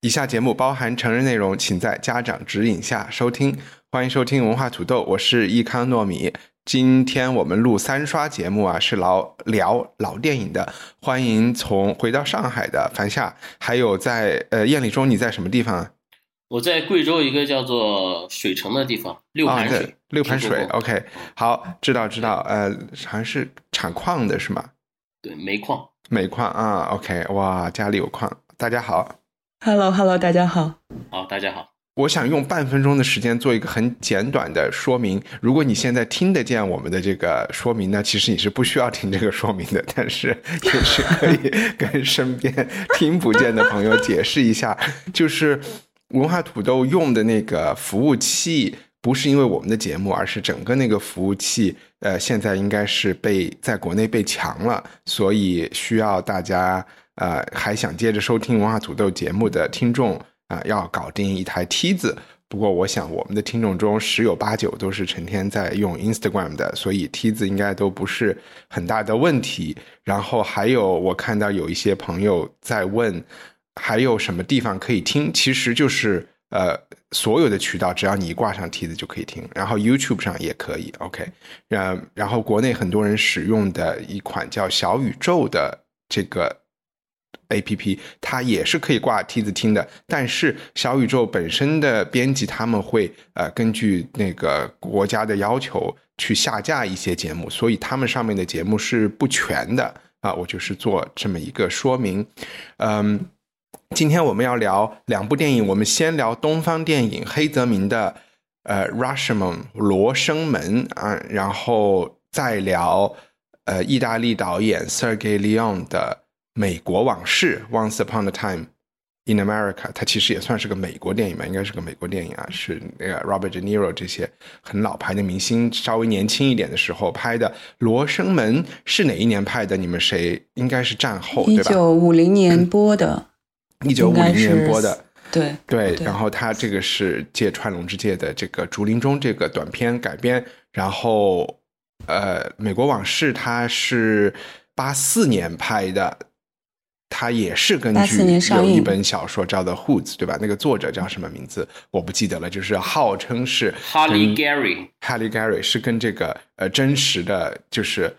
以下节目包含成人内容，请在家长指引下收听。欢迎收听文化土豆，我是易康糯米。今天我们录三刷节目啊，是老聊老电影的。欢迎从回到上海的樊夏，还有在呃燕礼中，你在什么地方啊？我在贵州一个叫做水城的地方，六盘水。啊六盘水，OK，好，知道知道，呃，好像是产矿的是吗？对，煤矿。煤矿啊，OK，哇，家里有矿。大家好，Hello Hello，大家好。好，大家好。我想用半分钟的时间做一个很简短的说明。如果你现在听得见我们的这个说明呢，其实你是不需要听这个说明的，但是也是可以跟身边听不见的朋友解释一下，就是文化土豆用的那个服务器。不是因为我们的节目，而是整个那个服务器，呃，现在应该是被在国内被强了，所以需要大家呃还想接着收听文化土豆节目的听众啊、要搞定一台梯子。不过，我想我们的听众中十有八九都是成天在用 Instagram 的，所以梯子应该都不是很大的问题。然后还有，我看到有一些朋友在问，还有什么地方可以听？其实就是呃，所有的渠道，只要你挂上梯子就可以听，然后 YouTube 上也可以。OK，然然后国内很多人使用的一款叫小宇宙的这个 A P P，它也是可以挂梯子听的，但是小宇宙本身的编辑他们会呃根据那个国家的要求去下架一些节目，所以他们上面的节目是不全的啊。我就是做这么一个说明，嗯。今天我们要聊两部电影，我们先聊东方电影黑泽明的呃《Rashomon》罗生门啊，然后再聊呃意大利导演 Sergei Leon 的《美国往事》（Once Upon a Time in America），它其实也算是个美国电影吧，应该是个美国电影啊，是那个 Robert De Niro 这些很老牌的明星稍微年轻一点的时候拍的。《罗生门》是哪一年拍的？你们谁应该是战后一对吧？九五零年播的，一九五零年播的。对对，对然后他这个是借《川龙之介》的这个竹林中这个短片改编，然后呃，《美国往事》它是八四年拍的，它也是根据有一本小说叫做《Hoods》，对吧？那个作者叫什么名字我不记得了，就是号称是哈利跟 Gary Halle Gary 是跟这个呃真实的，就是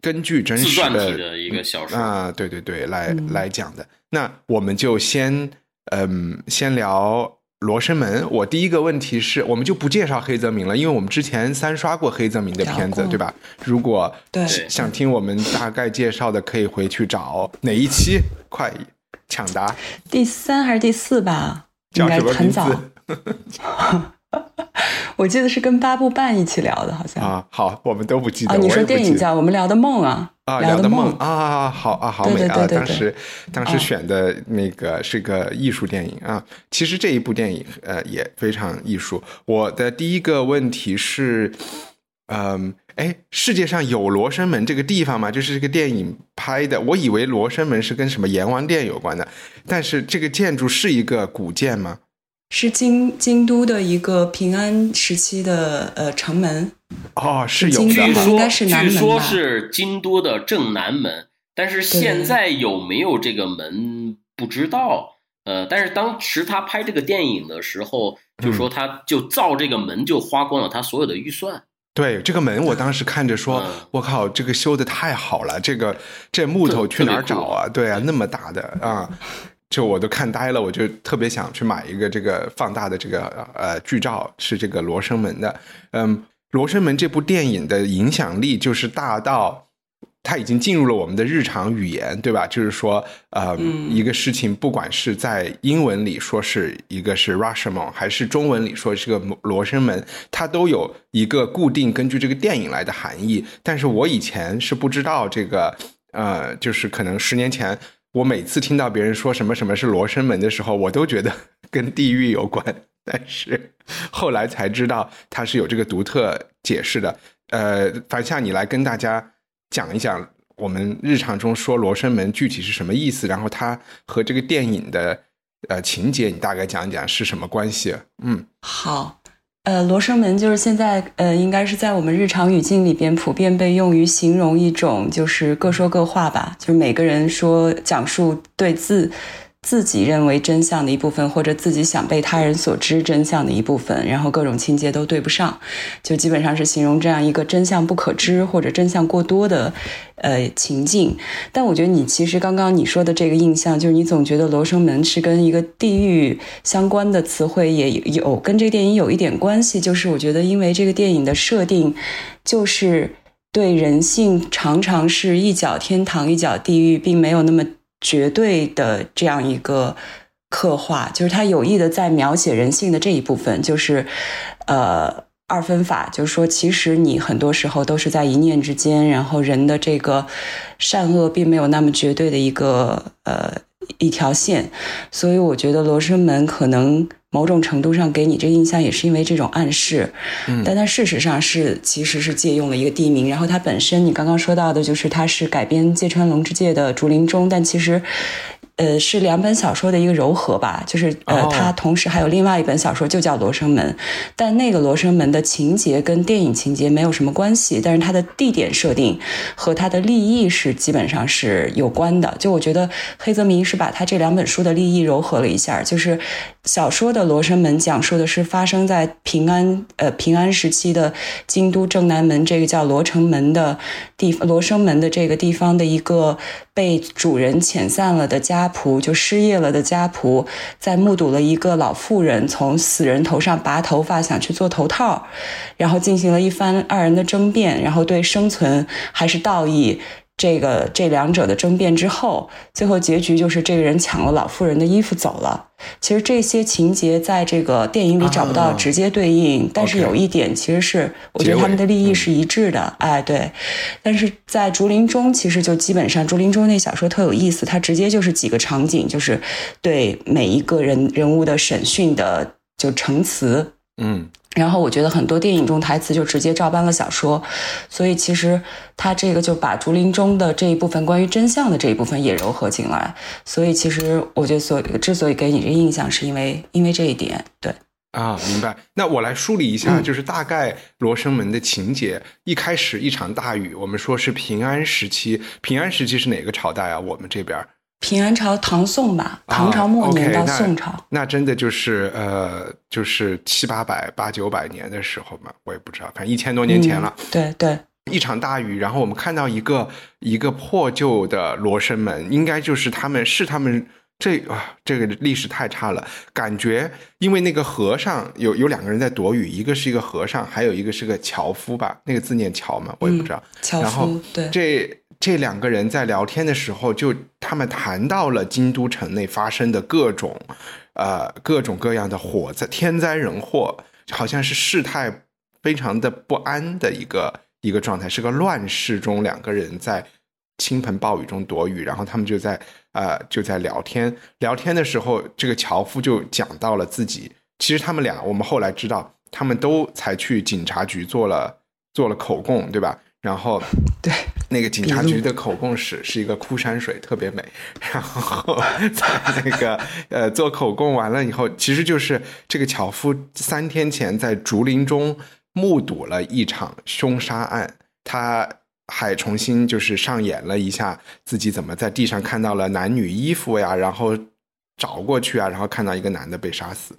根据真自传实的体的一个小说。啊，对对对，来、嗯来讲的。那我们就先嗯先聊《罗生门》。我第一个问题是，我们就不介绍黑泽明了，因为我们之前三刷过黑泽明的片子，对吧？如果对想听我们大概介绍的，可以回去找哪一期，快抢答，第三还是第四吧？应该叫什么名字很早。我记得是跟八部半一起聊的，好像啊？好，我们都不记得。啊，你说电影叫我们聊的梦啊，啊，聊的梦啊，好啊，好啊！对对对对当时当时啊选的那个是个艺术电影啊。其实这一部电影呃也非常艺术。我的第一个问题是，嗯，哎，世界上有罗生门这个地方吗？就是这个电影拍的，我以为罗生门是跟什么阎王殿有关的，但是这个建筑是一个古建吗？是京京都的一个平安时期的呃城门，哦，是有据说是南门据说吧是京都的正南门，但是现在有没有这个门不知道。呃，但是当时他拍这个电影的时候，就说他就造这个门就花光了他所有的预算。对这个门，我当时看着说嗯，我靠，这个修的太好了，这个这木头去哪儿找啊？对啊，那么大的啊，就我都看呆了，我就特别想去买一个这个放大的这个呃剧照，是这个罗生门的。嗯，罗生门这部电影的影响力就是大到。它已经进入了我们的日常语言，对吧？就是说，呃，嗯一个事情，不管是在英文里说是一个是 Rashomon，还是中文里说是个罗生门，它都有一个固定根据这个电影来的含义。但是我以前是不知道这个，呃，就是可能十年前我每次听到别人说什么什么是罗生门的时候，我都觉得 跟地狱有关，但是后来才知道它是有这个独特解释的。呃，樊夏，你来跟大家讲一讲我们日常中说罗生门具体是什么意思，然后它和这个电影的呃情节，你大概讲一讲是什么关系？嗯，好。呃，罗生门就是现在呃，应该是在我们日常语境里边普遍被用于形容一种，就是各说各话吧，就是每个人说讲述对自。自己认为真相的一部分，或者自己想被他人所知真相的一部分，然后各种情节都对不上，就基本上是形容这样一个真相不可知或者真相过多的呃情境。但我觉得你其实刚刚你说的这个印象，就是你总觉得罗生门是跟一个地狱相关的词汇，也有跟这个电影有一点关系。就是我觉得，因为这个电影的设定，就是对人性常常是一脚天堂一脚地狱，并没有那么。绝对的这样一个刻画，就是他有意的在描写人性的这一部分，就是呃二分法，就是说其实你很多时候都是在一念之间，然后人的这个善恶并没有那么绝对的一个呃一条线，所以我觉得罗生门可能。某种程度上给你这印象也是因为这种暗示，嗯，但它事实上是其实是借用了一个地名，然后它本身你刚刚说到的就是它是改编芥川龙之介的竹林中，但其实。呃，是两本小说的一个糅合吧，就是呃，它同时还有另外一本小说，就叫《罗生门》，但那个《罗生门》的情节跟电影情节没有什么关系，但是它的地点设定和它的立意是基本上是有关的。就我觉得黑泽明是把他这两本书的立意糅合了一下，就是小说的《罗生门》讲述的是发生在平安呃平安时期的京都正南门这个叫罗城门的地罗生门的这个地方的一个。被主人遣散了的家家仆，就失业了的家仆，在目睹了一个老妇人从死人头上拔头发，想去做头套，然后进行了一番二人的争辩，然后对生存还是道义。这个这两者的争辩之后，最后结局就是这个人抢了老妇人的衣服走了。其实这些情节在这个电影里找不到直接对应，但是有一点其实是我觉得他们的利益是一致的。哎，对。但是在竹林中，其实就基本上竹林中那小说特有意思，它直接就是几个场景，就是对每一个人人物的审讯的就陈词。嗯。然后我觉得很多电影中台词就直接照搬了小说，所以其实他这个就把竹林中的这一部分关于真相的这一部分也糅合进来。所以其实我觉得，所之所以给你这印象，是因为因为这一点。对啊，明白。那我来梳理一下，就是大概罗生门的情节。一开始一场大雨，我们说是平安时期。平安时期是哪个朝代啊？我们这边。平安朝唐宋吧，唐朝末年到宋朝，那真的就是呃，就是七八百、八九百年的时候嘛，我也不知道，反正一千多年前了。对对，一场大雨，然后我们看到一个一个破旧的罗生门，应该就是他们是他们这啊，这个历史太差了，感觉因为那个和尚有有两个人在躲雨，一个是一个和尚，还有一个是个樵夫吧，那个字念樵嘛，我也不知道。樵夫对这。这两个人在聊天的时候，就他们谈到了京都城内发生的各种，呃，各种各样的火灾、天灾人祸，好像是事态非常的不安的一个一个状态，是个乱世中两个人在倾盆暴雨中躲雨，然后他们就在呃就在聊天。聊天的时候，这个樵夫就讲到了自己，其实他们俩，我们后来知道，他们都才去警察局做了做了口供，对吧？然后，对那个警察局的口供室是一个枯山水，特别美。然后 在那个呃做口供完了以后，其实就是这个樵夫三天前在竹林中目睹了一场凶杀案，他还重新就是上演了一下自己怎么在地上看到了男女衣服呀，然后找过去啊，然后看到一个男的被杀死。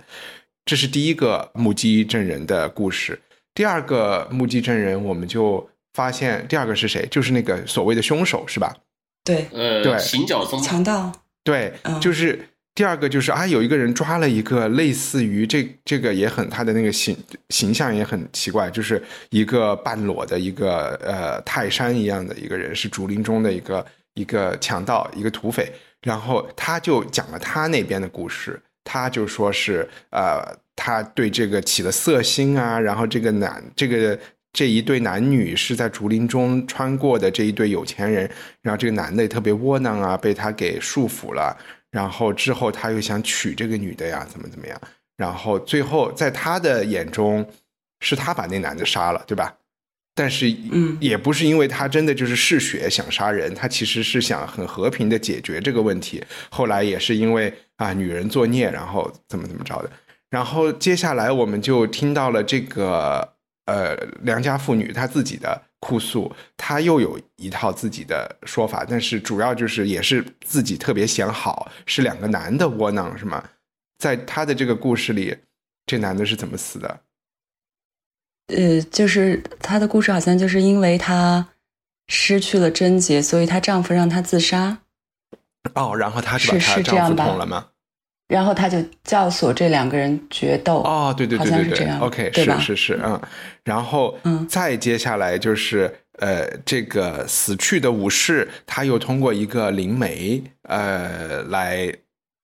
这是第一个目击证人的故事。第二个目击证人，我们就。发现第二个是谁？就是那个所谓的凶手，是吧？对，呃，对，行脚松强盗。对，就是第二个就是啊，有一个人抓了一个类似于这这个也很他的那个形形象也很奇怪，就是一个半裸的一个呃泰山一样的一个人，是竹林中的一个一个强盗，一个土匪。然后他就讲了他那边的故事，他就说是呃，他对这个起了色心啊，然后这个男这个。这一对男女是在竹林中穿过的这一对有钱人，然后这个男的也特别窝囊啊，被他给束缚了，然后之后他又想娶这个女的呀，怎么怎么样，然后最后在他的眼中是他把那男的杀了，对吧？但是，嗯，也不是因为他真的就是嗜血想杀人，他其实是想很和平的解决这个问题。后来也是因为啊，女人作孽，然后怎么怎么着的。然后接下来我们就听到了这个呃良家妇女她自己的哭诉，她又有一套自己的说法，但是主要就是也是自己特别显好，是两个男的窝囊是吗？在他的这个故事里，这男的是怎么死的？呃，就是她的故事好像就是因为她失去了贞洁，所以她丈夫让她自杀，哦，然后她是把是她丈夫捅了吗？然后他就教唆这两个人决斗。哦，对对好对对对像是这样，OK，对是是是，嗯，然后嗯再接下来就是呃，这个死去的武士，他又通过一个灵媒呃来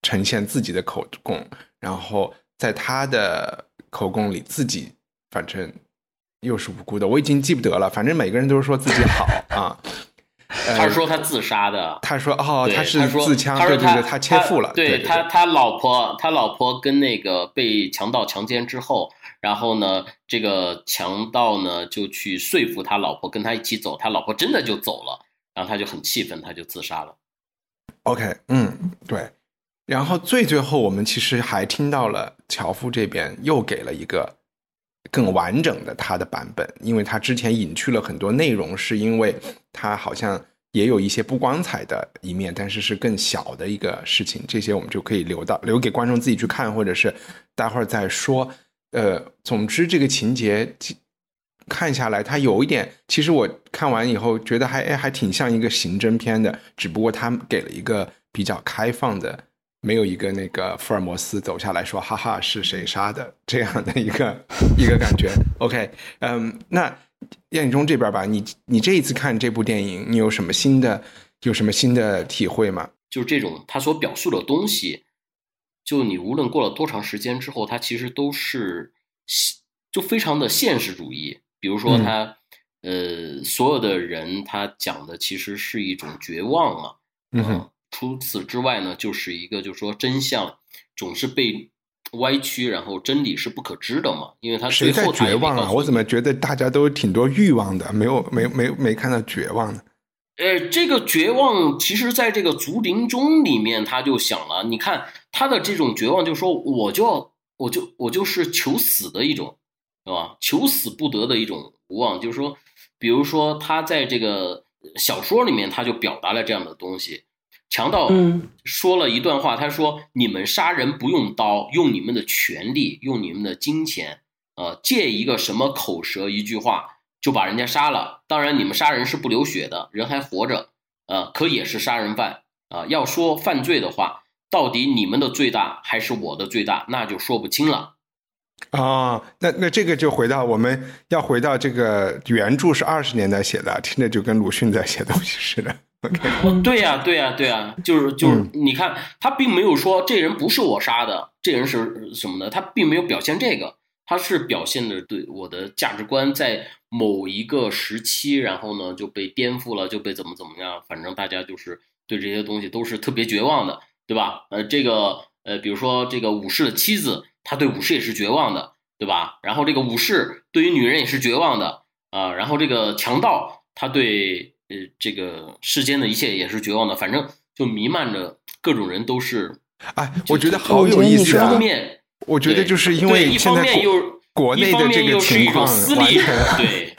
呈现自己的口供，然后在他的口供里，自己反正又是无辜的，我已经记不得了，反正每个人都是说自己好啊。呃他是说他自杀的，他说哦，他是说自枪，他说对对对，他切腹了，对对他他老婆他老婆跟那个被强盗强奸之后，然后呢，这个强盗呢就去说服他老婆跟他一起走，他老婆真的就走了，然后他就很气愤，他就自杀了。OK，嗯，对。然后最最后，我们其实还听到了樵夫这边又给了一个更完整的他的版本，因为他之前隐去了很多内容，是因为他好像也有一些不光彩的一面，但是是更小的一个事情，这些我们就可以留到留给观众自己去看，或者是待会儿再说。呃，总之这个情节看下来，它有一点，其实我看完以后觉得还还挺像一个刑侦片的，只不过他给了一个比较开放的，没有一个那个福尔摩斯走下来说哈哈是谁杀的 这样的一个 一个感觉。OK，嗯，那燕影中这边吧，你你这一次看这部电影，你有什么新的有什么新的体会吗？就是这种他所表述的东西，就你无论过了多长时间之后，它其实都是就非常的现实主义。比如说他、呃，所有的人他讲的其实是一种绝望啊。嗯哼，除此之外呢，就是一个就是说真相总是被歪曲，然后真理是不可知的嘛。因为他谁在最后他绝望啊？没告诉你我怎么觉得大家都挺多欲望的，没有没没没看到绝望呢。呃，这个绝望，其实在这个竹林中里面，他就想了，你看他的这种绝望，就说我就要，我就我就是求死的一种，对吧？求死不得的一种无望，就是说，比如说他在这个小说里面，他就表达了这样的东西。强盗嗯说了一段话，他说：“你们杀人不用刀，用你们的权利，用你们的金钱，呃，借一个什么口舌一句话。”就把人家杀了。当然，你们杀人是不流血的，人还活着，呃，可也是杀人犯啊、要说犯罪的话，到底你们的罪大还是我的罪大，那就说不清了。哦，那那这个就回到我们要回到这个原著是二十年代写的，听着就跟鲁迅在写东西似的。对呀、对呀、对呀、就是就是，嗯你看他并没有说这人不是我杀的，这人是什么的，他并没有表现这个，他是表现的对我的价值观在某一个时期，然后呢就被颠覆了，就被怎么怎么样，反正大家就是对这些东西都是特别绝望的，对吧？呃，这个呃，比如说这个武士的妻子，他对武士也是绝望的，对吧？然后这个武士对于女人也是绝望的啊、然后这个强盗他对呃这个世间的一切也是绝望的，反正就弥漫着各种人都是哎，我觉得好有意思一啊方！面我觉得就是因为一方面又国内一方的这个面又是一情况种私利，对，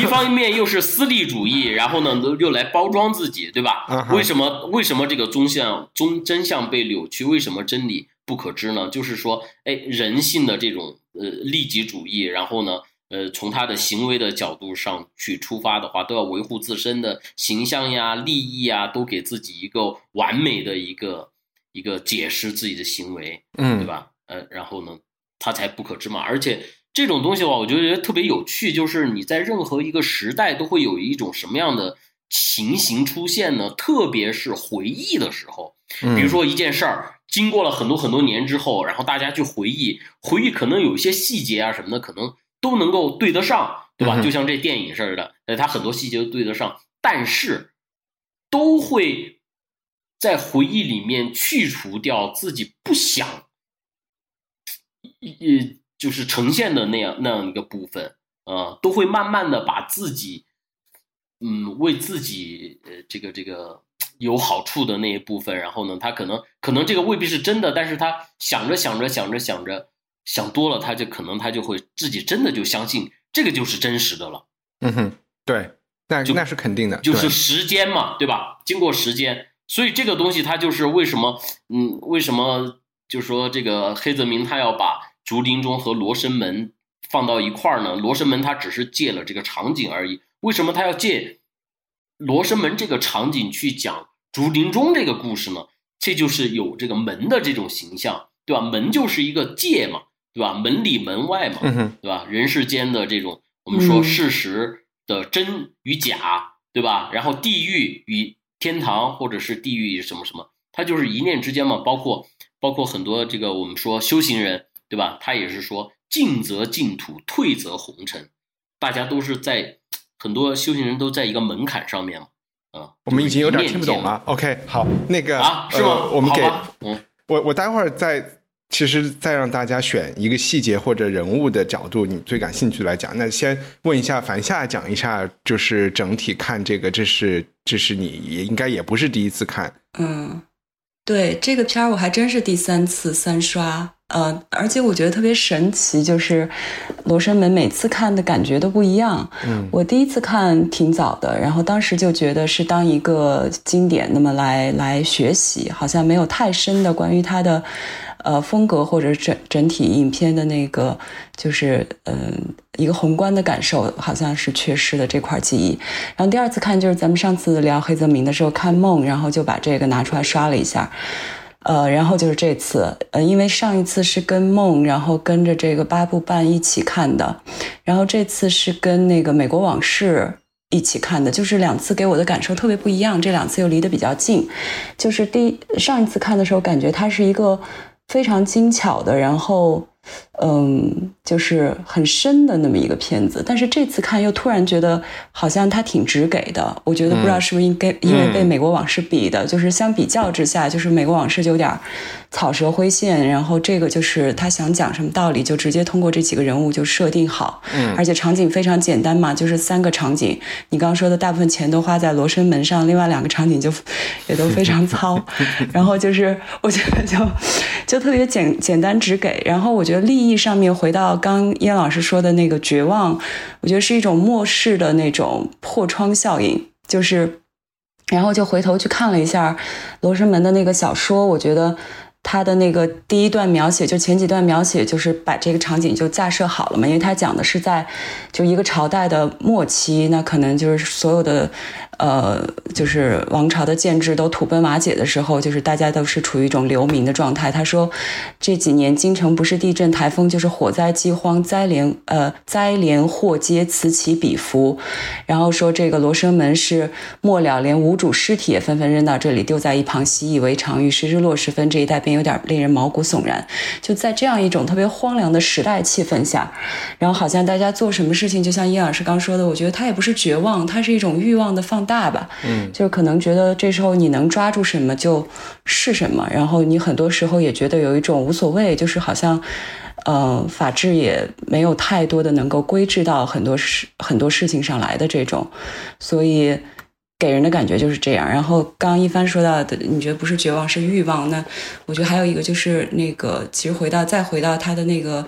一方面又是私利主义，然后呢又来包装自己，对吧？嗯为什么为什么这个真相中真相被扭曲？为什么真理不可知呢？就是说，哎，人性的这种呃利己主义，然后呢，呃，从他的行为的角度上去出发的话，都要维护自身的形象呀、利益啊，都给自己一个完美的一个一个解释自己的行为。嗯对嗯吧？呃，然后呢，他才不可知嘛。而且这种东西的话，我就觉得特别有趣，就是你在任何一个时代都会有一种什么样的情形出现呢？特别是回忆的时候，嗯，比如说一件事儿，经过了很多很多年之后，然后大家去回忆，回忆可能有一些细节啊什么的，可能都能够对得上，对吧？就像这电影似的，呃，它很多细节都对得上，但是都会在回忆里面去除掉自己不想，呃，就是呈现的那样那样一个部分，呃，都会慢慢的把自己，嗯，为自己呃这个这个有好处的那一部分，然后呢，他可能可能这个未必是真的，但是他想着想着想着想着想多了，他就可能他就会自己真的就相信这个就是真实的了。嗯哼，对，那就那是肯定的，就是时间嘛，对吧？经过时间，所以这个东西它就是为什么，嗯，为什么就说这个黑泽明他要把竹林中和罗生门放到一块儿呢？罗生门他只是借了这个场景而已，为什么他要借罗生门这个场景去讲竹林中这个故事呢？这就是有这个门的这种形象，对吧？门就是一个界嘛，对吧？门里门外嘛，对吧？人世间的这种我们说嗯事实的真与假，对吧？然后地狱与天堂，或者是地狱与什么什么，它就是一念之间嘛。包括包括很多这个我们说修行人，对吧？他也是说进则净土，退则红尘，大家都是在很多修行人都在一个门槛上面嘛。啊，我们已经有点听不懂了。OK，好，那个啊？是吗？呃我们给嗯。我我待会儿再，其实再让大家选一个细节或者人物的角度，你最感兴趣来讲。那先问一下樊夏，讲一下，就是整体看这个，这是这是你也应该也不是第一次看，嗯，对这个片儿我还真是第三次三刷，呃，而且我觉得特别神奇，就是《罗生门》每次看的感觉都不一样。嗯我第一次看挺早的，然后当时就觉得是当一个经典那么来来学习，好像没有太深的关于它的呃风格或者整整体影片的那个就是嗯、一个宏观的感受，好像是缺失的这块记忆。然后第二次看就是咱们上次聊黑泽明的时候看梦，然后就把这个拿出来刷了一下。呃，然后就是这次，呃，因为上一次是跟梦，然后跟着这个八部半一起看的，然后这次是跟那个美国往事一起看的，就是两次给我的感受特别不一样，这两次又离得比较近。就是第上一次看的时候，感觉它是一个非常精巧的，然后嗯，就是很深的那么一个片子。但是这次看又突然觉得好像它挺直给的，我觉得不知道是不是应该因为被美国往事比的，就是相比较之下，就是美国往事就有点草蛇灰线，然后这个就是他想讲什么道理，就直接通过这几个人物就设定好，嗯而且场景非常简单嘛，就是三个场景。你刚刚说的大部分钱都花在罗生门上，另外两个场景就也都非常糙，然后就是我觉得就就特别简简单直给。然后我觉得利益上面回到刚燕老师说的那个绝望，我觉得是一种末世的那种破窗效应，就是。然后就回头去看了一下罗生门的那个小说，我觉得他的那个第一段描写，就前几段描写，就是把这个场景就架设好了嘛，因为他讲的是在就一个朝代的末期，那可能就是所有的呃，就是王朝的建制都土崩瓦解的时候，就是大家都是处于一种流民的状态。他说这几年京城不是地震、台风，就是火灾、饥荒、灾连呃灾连祸皆此起彼伏。然后说这个罗生门是末了，连无主尸体也纷纷扔到这里，丢在一旁，习以为常。于是日落时分，这一带便有点令人毛骨悚然。就在这样一种特别荒凉的时代气氛下，然后好像大家做什么事情，就像叶老师刚说的，我觉得他也不是绝望，他是一种欲望的放大吧。嗯，就是可能觉得这时候你能抓住什么就是什么，然后你很多时候也觉得有一种无所谓，就是好像。呃，法治也没有太多的能够规制到很多事很多事情上来的这种，所以给人的感觉就是这样。然后刚刚一帆说到的，你觉得不是绝望是欲望，那我觉得还有一个就是那个，其实回到再回到他的那个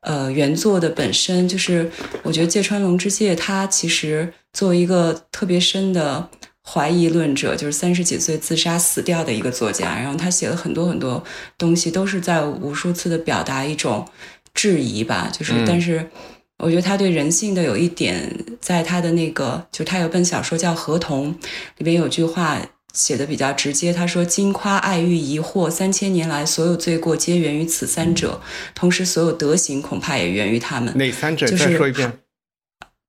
呃原作的本身，就是我觉得芥川龙之介他其实作为一个特别深的。怀疑论者就是三十几岁自杀死掉的一个作家，然后他写了很多很多东西，都是在无数次的表达一种质疑吧。就是，嗯但是我觉得他对人性的有一点，在他的那个，就是他有本小说叫《合同》，里边有句话写的比较直接，他说：“金夸、爱欲、疑惑，三千年来所有罪过皆源于此三者，同时所有德行恐怕也源于他们。”哪三者？就是再说一遍。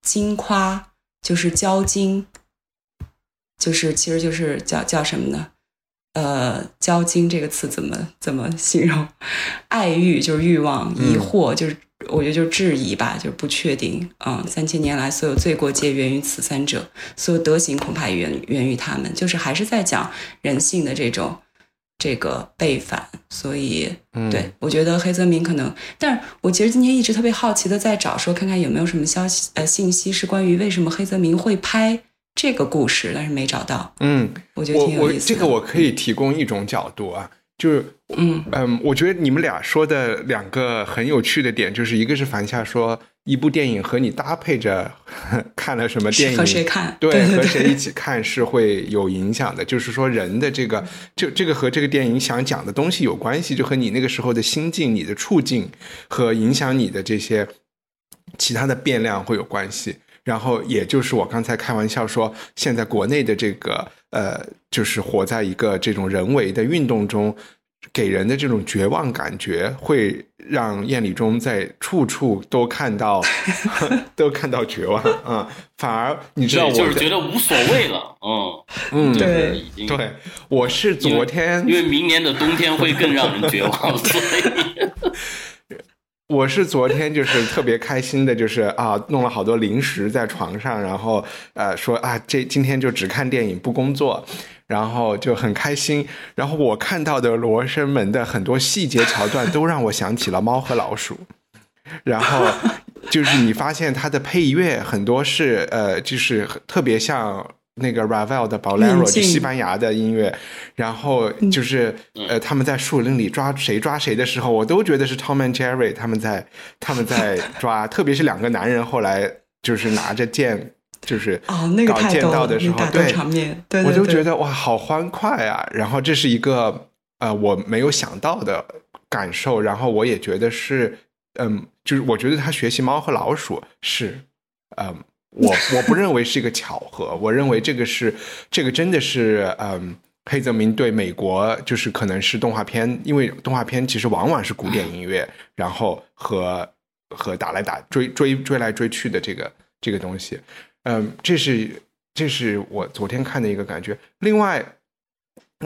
金夸就是交金，就是其实就是叫叫什么呢？呃，交金这个词怎么怎么形容？爱欲就是欲望，疑惑就是我觉得就是质疑吧，就是不确定。嗯，三千年来所有罪过皆源于此三者，所有德行恐怕也源源于他们，就是还是在讲人性的这种这个背反。所以，对我觉得黑泽明可能，但是我其实今天一直特别好奇的在找说，看看有没有什么消息呃信息是关于为什么黑泽明会拍这个故事，但是没找到。嗯，我觉得挺有意思的。这个我可以提供一种角度啊。就是嗯嗯，我觉得你们俩说的两个很有趣的点，就是一个是樊夏说一部电影和你搭配着 看了什么电影和谁看，对和谁一起看是会有影响的。就是说人的这个这这个和这个电影想讲的东西有关系，就和你那个时候的心境、你的处境和影响你的这些其他的变量会有关系。然后也就是我刚才开玩笑说，现在国内的这个。呃，就是活在一个这种人为的运动中，给人的这种绝望感觉，会让燕礼中在处处都看到，都看到绝望啊。反而你知道，我就是觉得无所谓了。嗯 嗯，对，已经对。我是昨天，因为明年的冬天会更让人绝望，所以。我是昨天就是特别开心的，就是啊，弄了好多零食在床上，然后呃说啊，这今天就只看电影不工作，然后就很开心。然后我看到的《罗生门》的很多细节桥段，都让我想起了《猫和老鼠》。然后就是你发现它的配乐很多是呃，就是特别像。那个 Ravel 的 Bolero 就西班牙的音乐，然后就是呃，他们在树林里抓谁抓谁的时候，我都觉得是 Tom and Jerry 他们在他们在抓，特别是两个男人后来就是拿着剑，就是哦那个搞剑道的时候，对场面，对我就觉得哇，好欢快啊！然后这是一个呃我没有想到的感受，然后我也觉得是嗯，就是我觉得他学习猫和老鼠是嗯。我我不认为是一个巧合，我认为这个是这个真的是嗯，黑泽明对美国就是可能是动画片，因为动画片其实往往是古典音乐，然后和和打来打追追追来追去的这个这个东西，嗯，这是这是我昨天看的一个感觉，另外。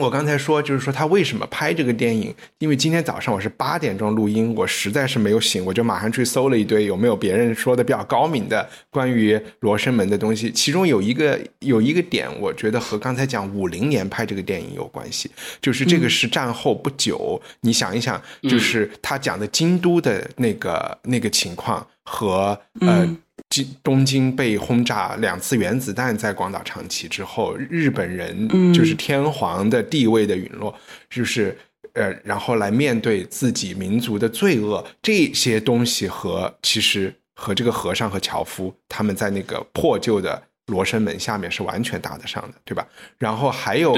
我刚才说，就是说他为什么拍这个电影？因为今天早上我是八点钟录音，我实在是没有醒，我就马上去搜了一堆有没有别人说的比较高明的关于《罗生门》的东西。其中有一个有一个点，我觉得和刚才讲五零年拍这个电影有关系，就是这个是战后不久。你想一想，就是他讲的京都的那个那个情况和呃。京东京被轰炸两次原子弹在广岛长崎之后，日本人就是天皇的地位的陨落，就是呃，然后来面对自己民族的罪恶，这些东西和其实和这个和尚和樵夫他们在那个破旧的罗生门下面是完全搭得上的，对吧？然后还有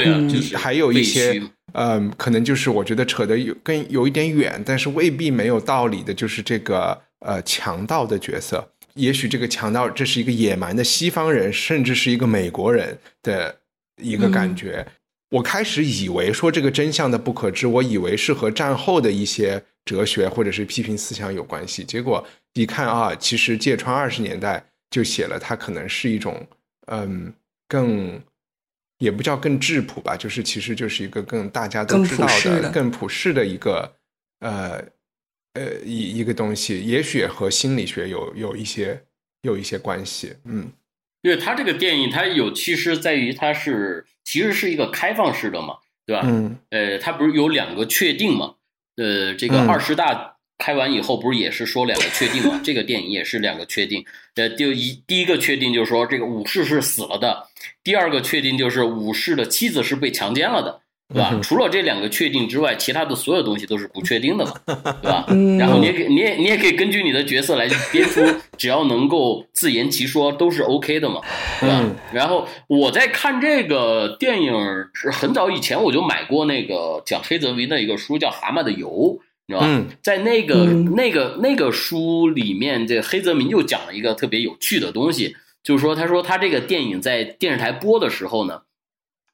还有一些嗯，可能就是我觉得扯得有更有一点远，但是未必没有道理的，就是这个呃强盗的角色。也许这个强盗这是一个野蛮的西方人，甚至是一个美国人的一个感觉。我开始以为说这个真相的不可知，我以为是和战后的一些哲学或者是批评思想有关系。结果一看啊，其实芥川二十年代就写了，它可能是一种嗯，更也不叫更质朴吧，就是其实就是一个更大家都知道的、更普世的一个呃。呃，一一个东西，也许和心理学有有一些有一些关系，嗯，因为它这个电影它有其实在于它是其实是一个开放式的嘛，对吧？嗯，呃，它不是有两个确定嘛？呃，这个二十大开完以后，不是也是说两个确定嘛？这个电影也是两个确定，呃，就一第一个确定就是说这个武士是死了的，第二个确定就是武士的妻子是被强奸了的。对吧？除了这两个确定之外，其他的所有东西都是不确定的嘛，对吧？然后你也可你也你也可以根据你的角色来编出，只要能够自圆其说都是 OK 的嘛，对吧？然后我在看这个电影是很早以前我就买过那个讲黑泽明的一个书，叫《蛤蟆的油》，你知道吧？在那个那个那个书里面，这黑泽明就讲了一个特别有趣的东西，就是说，他说他这个电影在电视台播的时候呢。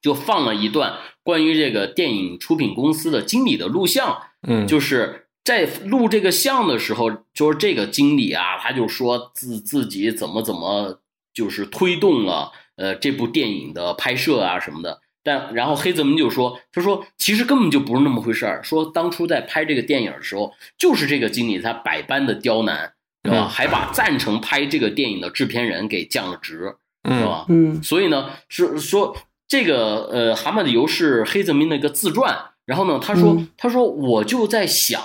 就放了一段关于这个电影出品公司的经理的录像，嗯，就是在录这个像的时候，就是这个经理啊，他就说自自己怎么怎么就是推动了呃这部电影的拍摄啊什么的，但然后黑泽明就说，他说其实根本就不是那么回事儿，说当初在拍这个电影的时候，就是这个经理他百般的刁难，对吧？还把赞成拍这个电影的制片人给降了职，是吧？嗯所以呢，是说这个呃，《蛤蟆的游》是黑泽明的一个自传。然后呢，他说，嗯他说我就在想，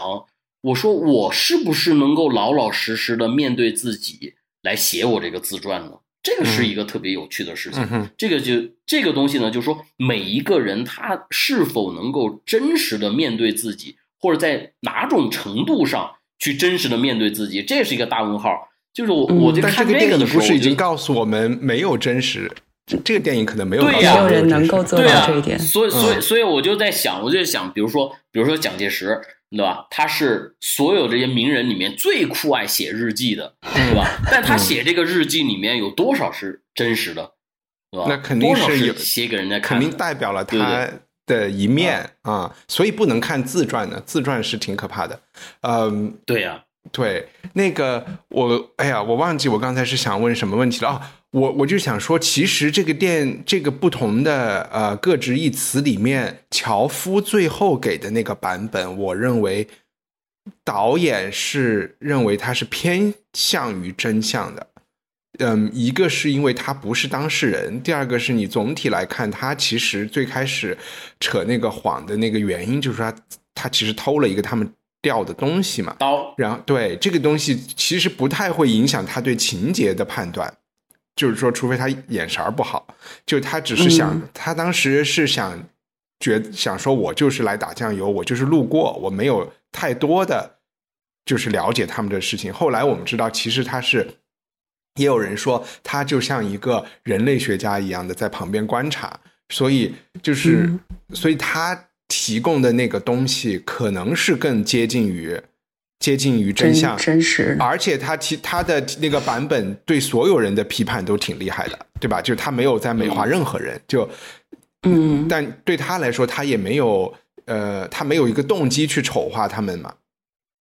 我说我是不是能够老老实实的面对自己来写我这个自传呢？这个是一个特别有趣的事情。嗯这个就这个东西呢，就是说每一个人他是否能够真实的面对自己，或者在哪种程度上去真实的面对自己，这是一个大问号。就是我、嗯我在看这个的时候，不是已经告诉我们没有真实？这这个电影可能没有对呀没有人能够做到这一点。所以，所以，嗯所以我就在想，我就在想，比如说，比如说蒋介石，对吧？他是所有这些名人里面最酷爱写日记的，对吧？但他写这个日记里面有多少是真实的，对吧？那肯定是写给人家看，肯定代表了他的一面啊，所以不能看自传的，自传是挺可怕的。嗯，对呀、对，那个我，哎呀，我忘记我刚才是想问什么问题了啊。我我就想说，其实这个电这个不同的呃各执一词里面，樵夫最后给的那个版本，我认为导演是认为他是偏向于真相的。嗯，一个是因为他不是当事人，第二个是你总体来看，他其实最开始扯那个谎的那个原因，就是说他他其实偷了一个他们掉的东西嘛。刀然后对这个东西其实不太会影响他对情节的判断，就是说，除非他眼神儿不好，就他只是想，嗯他当时是想觉想说，我就是来打酱油，我就是路过，我没有太多的就是了解他们的事情。后来我们知道，其实他是。也有人说，他就像一个人类学家一样的在旁边观察，所以就是，嗯所以他提供的那个东西可能是更接近于接近于真真相，真实，而且他其他的那个版本对所有人的批判都挺厉害的，对吧？就是他没有在美化任何人，就嗯。但对他来说，他也没有呃，他没有一个动机去丑化他们嘛，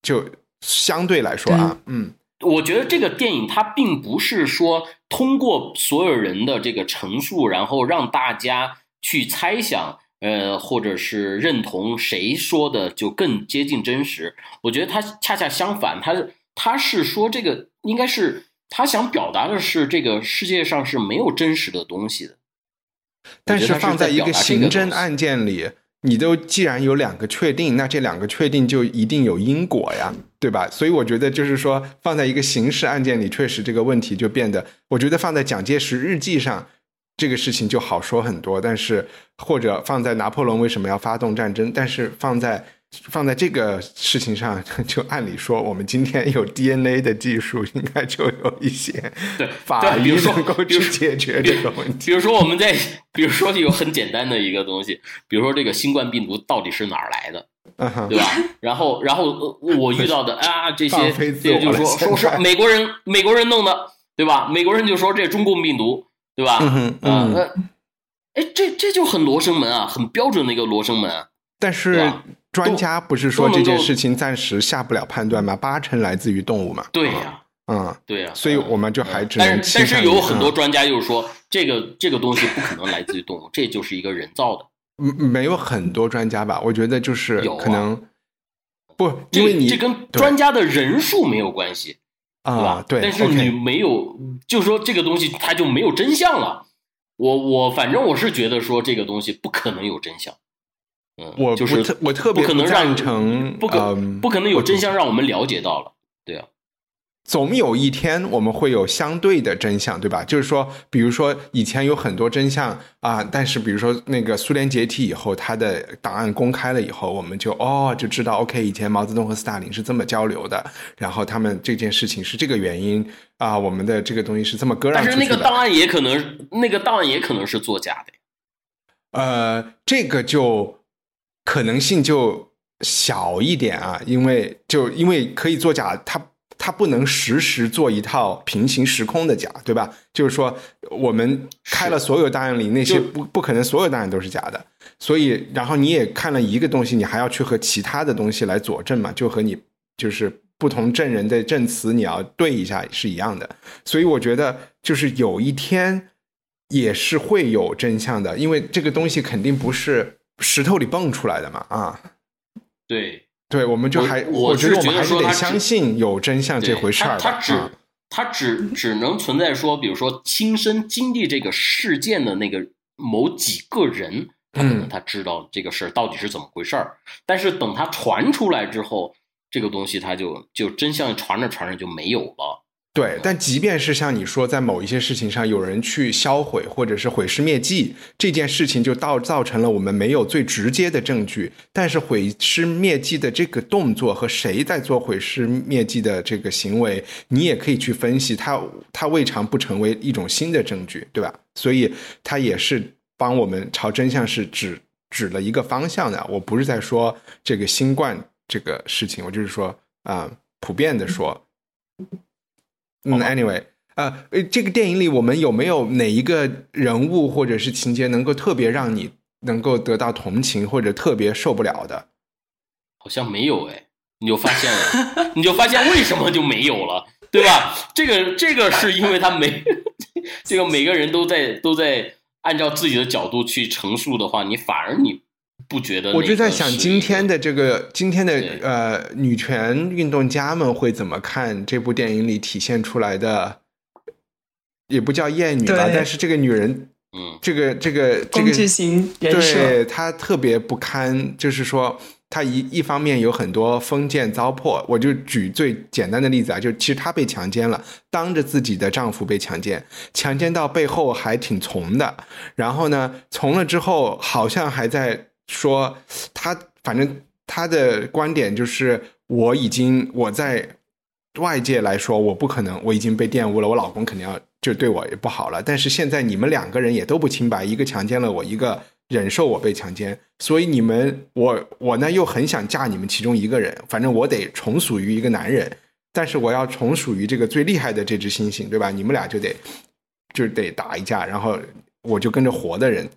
就相对来说啊，嗯。我觉得这个电影它并不是说通过所有人的这个陈述，然后让大家去猜想，呃，或者是认同谁说的就更接近真实。我觉得他恰恰相反，他他是说这个应该是他想表达的是这个世界上是没有真实的东西的。但是放在一个刑侦案件里，你都既然有两个确定，那这两个确定就一定有因果呀，对吧？所以我觉得就是说，放在一个刑事案件里，确实这个问题就变得，我觉得放在蒋介石日记上，这个事情就好说很多。但是或者放在拿破仑为什么要发动战争，但是放在放在这个事情上，就按理说，我们今天有 DNA 的技术，应该就有一些对 法律能够去解决这个问题。比如说我们在，比如说有很简单的一个东西，比如说这个新冠病毒到底是哪儿来的？嗯对吧？然后，然后呃我遇到的啊，这些就是说说是美国人美国人弄的，对吧？美国人就说这中共病毒，对吧？嗯嗯，那哎，这这就很罗生门啊，很标准的一个罗生门啊。但是专家不是说这件事情暂时下不了判断吗？八成来自于动物嘛。对呀、嗯，对呀、所以我们就还只能但是有很多嗯专家就是说，这个这个东西不可能来自于动物，这就是一个人造的。嗯没有很多专家吧？我觉得就是可能不，因为你这跟专家的人数没有关系，啊？对，但是你没有，就说这个东西它就没有真相了。我我反正我是觉得说这个东西不可能有真相，嗯，我就是我特别不可能让赞成不可、嗯不可能有真相让我们了解到了，对啊，总有一天我们会有相对的真相，对吧？就是说，比如说以前有很多真相啊，但是比如说那个苏联解体以后，它的档案公开了以后，我们就哦就知道，OK，以前毛泽东和斯大林是这么交流的，然后他们这件事情是这个原因啊，我们的这个东西是这么割让但是。那个档案也可能那个档案也可能是作假的，呃，这个就可能性就小一点啊，因为就因为可以作假，它它不能实时做一套平行时空的假，对吧？就是说，我们开了所有档案里那些不不可能所有档案都是假的，所以然后你也看了一个东西，你还要去和其他的东西来佐证嘛，就和你就是不同证人的证词你要对一下是一样的，所以我觉得就是有一天。也是会有真相的，因为这个东西肯定不是石头里蹦出来的嘛，啊，对，对，我们就还我觉得我们还是得相信有真相这回事儿他只他只只能存在说，比如说亲身经历这个事件的那个某几个人，他可能他知道这个事儿到底是怎么回事儿。但是等他传出来之后，这个东西他就就真相传着传着就没有了。对，但即便是像你说，在某一些事情上有人去销毁或者是毁尸灭迹，这件事情就到造成了我们没有最直接的证据。但是毁尸灭迹的这个动作和谁在做毁尸灭迹的这个行为，你也可以去分析，它它未尝不成为一种新的证据，对吧？所以它也是帮我们朝真相是指指了一个方向的。我不是在说这个新冠这个事情，我就是说啊，普遍的说。嗯，anyway，呃，这个电影里我们有没有哪一个人物或者是情节能够特别让你能够得到同情或者特别受不了的？好像没有哎，你就发现了，你就发现为什么就没有了，对吧？这个这个是因为他没 这个每个人都在都在按照自己的角度去陈述的话，你反而你。不觉得？我就在想，今天的这个今天的呃女权运动家们会怎么看这部电影里体现出来的？也不叫厌女吧，但是这个女人，嗯，这个这个这个型人设，对她特别不堪。就是说，她一一方面有很多封建糟粕。我就举最简单的例子啊，就其实她被强奸了，当着自己的丈夫被强奸，强奸到背后还挺从的。然后呢，从了之后好像还在。说他反正他的观点就是，我已经我在外界来说我不可能，我已经被玷污了，我老公肯定要就对我也不好了。但是现在你们两个人也都不清白，一个强奸了我，一个忍受我被强奸，所以你们我我呢又很想嫁你们其中一个人，反正我得从属于一个男人，但是我要从属于这个最厉害的这只猩猩，对吧？你们俩就得就得打一架，然后我就跟着活的人。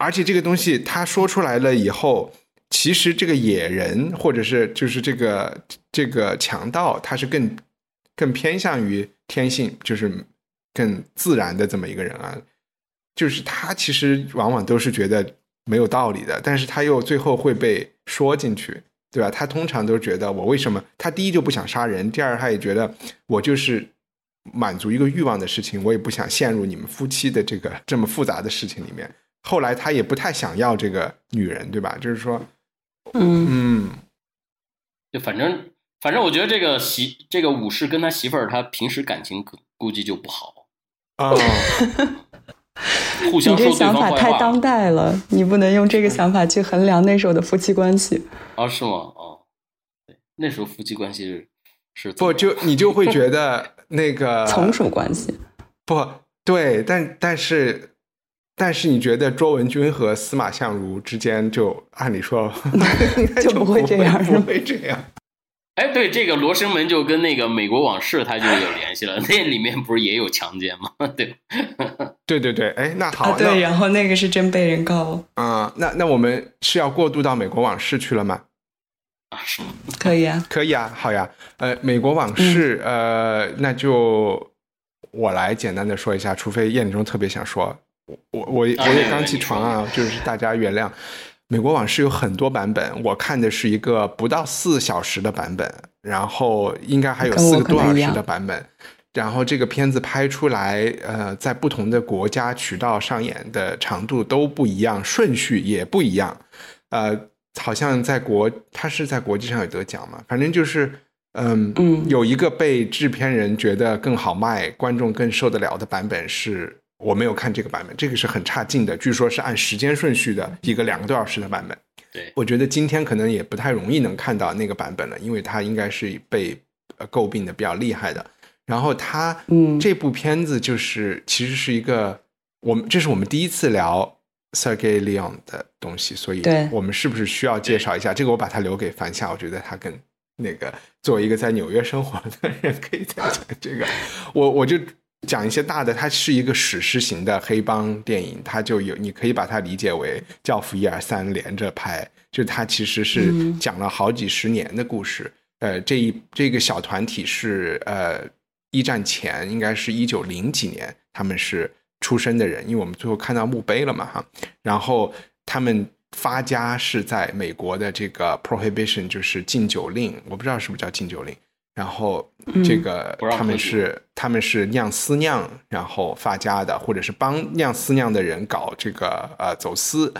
而且这个东西他说出来了以后，其实这个野人或者是就是这个这个强盗，他是更更偏向于天性，就是更自然的这么一个人啊。就是他其实往往都是觉得没有道理的，但是他又最后会被说进去，对吧？他通常都觉得我为什么？他第一就不想杀人，第二他也觉得我就是满足一个欲望的事情，我也不想陷入你们夫妻的这个这么复杂的事情里面。后来他也不太想要这个女人，对吧？就是说，嗯嗯，就反正反正，我觉得这个媳这个武士跟他媳妇儿，他平时感情估计就不好啊。互相你这想法太当代了，你不能用这个想法去衡量那时候的夫妻关系啊？是吗？哦，对，那时候夫妻关系是是不就你就会觉得那个 从属关系不对，但但是。但是你觉得卓文君和司马相如之间就按理说 就不会这样，不会这样。哎，对，这个罗生门就跟那个美国往事它就有联系了，那里面不是也有强奸吗？对，对对对，哎，那好，对，然后那个是真被人告啊。那那我们是要过渡到美国往事去了吗？啊，是吗？可以啊，可以啊，好呀。呃，美国往事，呃，那就我来简单的说一下，除非叶立中特别想说。我我我也刚起床啊，就是大家原谅。美国往事有很多版本，我看的是一个不到四小时的版本，然后应该还有四个多小时的版本。然后这个片子拍出来，呃，在不同的国家渠道上演的长度都不一样，顺序也不一样。呃，好像在国，他是在国际上有得奖嘛？反正就是，嗯嗯，有一个被制片人觉得更好卖，观众更受得了的版本是。我没有看这个版本，这个是很差劲的，据说是按时间顺序的一个两个多小时的版本。对，我觉得今天可能也不太容易能看到那个版本了，因为它应该是被诟病的比较厉害的。然后它，嗯，这部片子就是其实是一个，我们这是我们第一次聊 Sergey Leon 的东西，所以我们是不是需要介绍一下？这个我把它留给樊夏，我觉得他跟那个作为一个在纽约生活的人可以再讲这个，我我就。讲一些大的，它是一个史诗型的黑帮电影，它就有你可以把它理解为《教父》一二三连着拍，就它其实是讲了好几十年的故事。呃，这一这个小团体是呃一战前，应该是一九零几年他们是出生的人，因为我们最后看到墓碑了嘛哈。然后他们发家是在美国的这个 prohibition，就是禁酒令，我不知道是不是叫禁酒令。然后这个他们是他们是酿私酿，然后发家的，或者是帮酿私酿的人搞这个呃走私，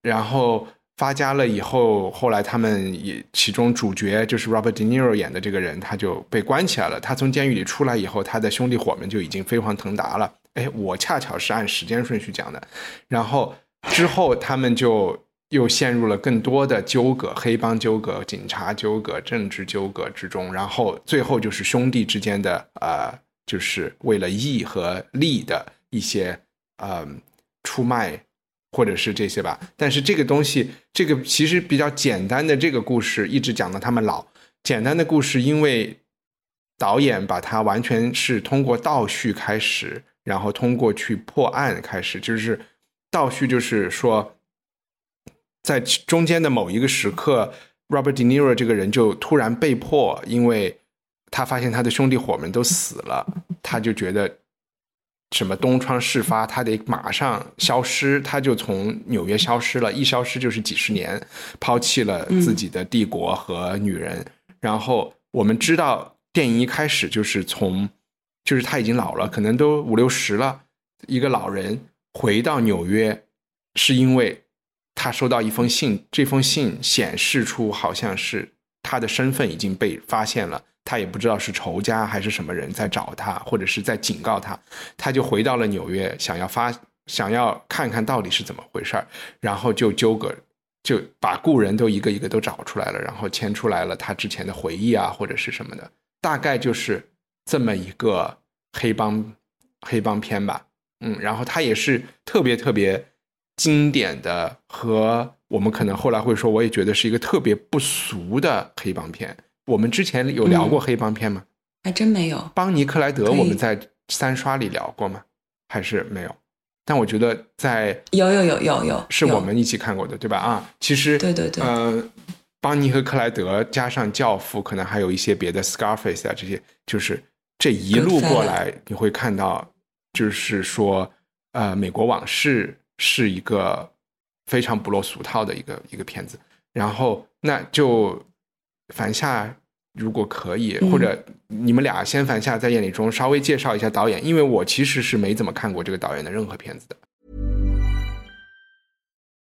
然后发家了以后，后来他们也其中主角就是 Robert De Niro 演的这个人，他就被关起来了。他从监狱里出来以后，他的兄弟伙们就已经飞黄腾达了。哎，我恰巧是按时间顺序讲的，然后之后他们就。又陷入了更多的纠葛，黑帮纠葛、警察纠葛、政治纠葛之中，然后最后就是兄弟之间的呃，就是为了义和利的一些呃出卖，或者是这些吧。但是这个东西，这个其实比较简单的这个故事，一直讲到他们老。简单的故事，因为导演把它完全是通过倒叙开始，然后通过去破案开始，就是倒叙，就是说。在中间的某一个时刻，Robert De Niro 这个人就突然被迫，因为他发现他的兄弟伙们都死了，他就觉得什么东窗事发，他得马上消失，他就从纽约消失了，一消失就是几十年，抛弃了自己的帝国和女人。然后我们知道，电影一开始就是从，就是他已经老了，可能都五六十了，一个老人回到纽约，是因为。他收到一封信，这封信显示出好像是他的身份已经被发现了，他也不知道是仇家还是什么人在找他，或者是在警告他，他就回到了纽约，想要发，想要看看到底是怎么回事儿，然后就纠葛，就把故人都一个一个都找出来了，然后牵出来了他之前的回忆啊，或者是什么的，大概就是这么一个黑帮黑帮片吧，嗯，然后他也是特别特别。经典的和我们可能后来会说，我也觉得是一个特别不俗的黑帮片。我们之前有聊过黑帮片吗？还真没有。邦尼克莱德，我们在三刷里聊过吗？还是没有？但我觉得在有有有有有，是我们一起看过的，对吧？啊，其实对对对，呃，邦尼和克莱德加上教父，可能还有一些别的 Scarface 啊，这些就是这一路过来，你会看到，就是说，呃，美国往事。是一个非常不落俗套的一个一个片子，然后那就凡夏如果可以，或者你们俩先凡夏在眼里中稍微介绍一下导演，因为我其实是没怎么看过这个导演的任何片子的。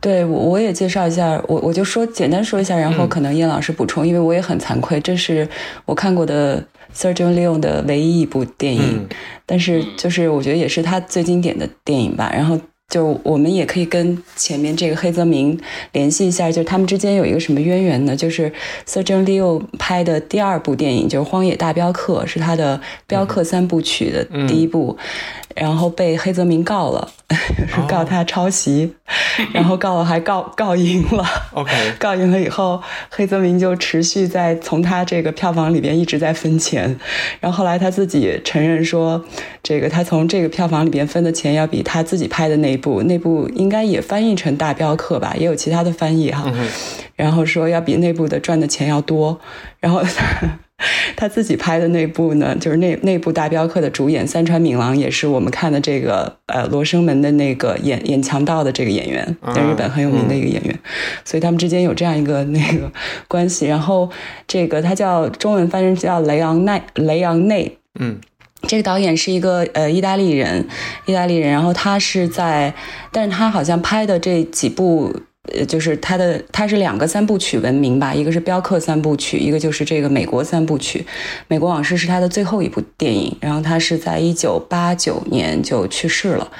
对，我我也介绍一下，我我就说简单说一下，然后可能叶老师补充，因为我也很惭愧，这是我看过的 Sergio Leone 的唯一一部电影，但是就是我觉得也是他最经典的电影吧，然后。就我们也可以跟前面这个黑泽明联系一下，就是他们之间有一个什么渊源呢？就是 Sergio Leo 拍的第二部电影就是《荒野大镖客》，是他的镖客三部曲的第一部，然后被黑泽明告了，告他抄袭，然后告了还告告赢了。OK，告赢了以后，黑泽明就持续在从他这个票房里边一直在分钱，然后后来他自己承认说，这个他从这个票房里边分的钱要比他自己拍的那。部那部应该也翻译成《大镖客》吧，也有其他的翻译哈。然后说要比内部的赚的钱要多。然后 他自己拍的那部呢，就是那那部《大镖客》的主演三川敏郎，也是我们看的这个呃《罗生门》的那个演演强盗的这个演员，在日本很有名的一个演员。所以他们之间有这样一个那个关系。然后这个他叫中文翻译叫雷昂奈雷昂内，嗯。这个导演是一个呃意大利人，意大利人，然后他是在，但是他好像拍的这几部。呃，就是他的，他是两个三部曲闻名吧，一个是镖客三部曲，一个就是这个美国三部曲。美国往事是他的最后一部电影，然后他是在一九八九年就去世了。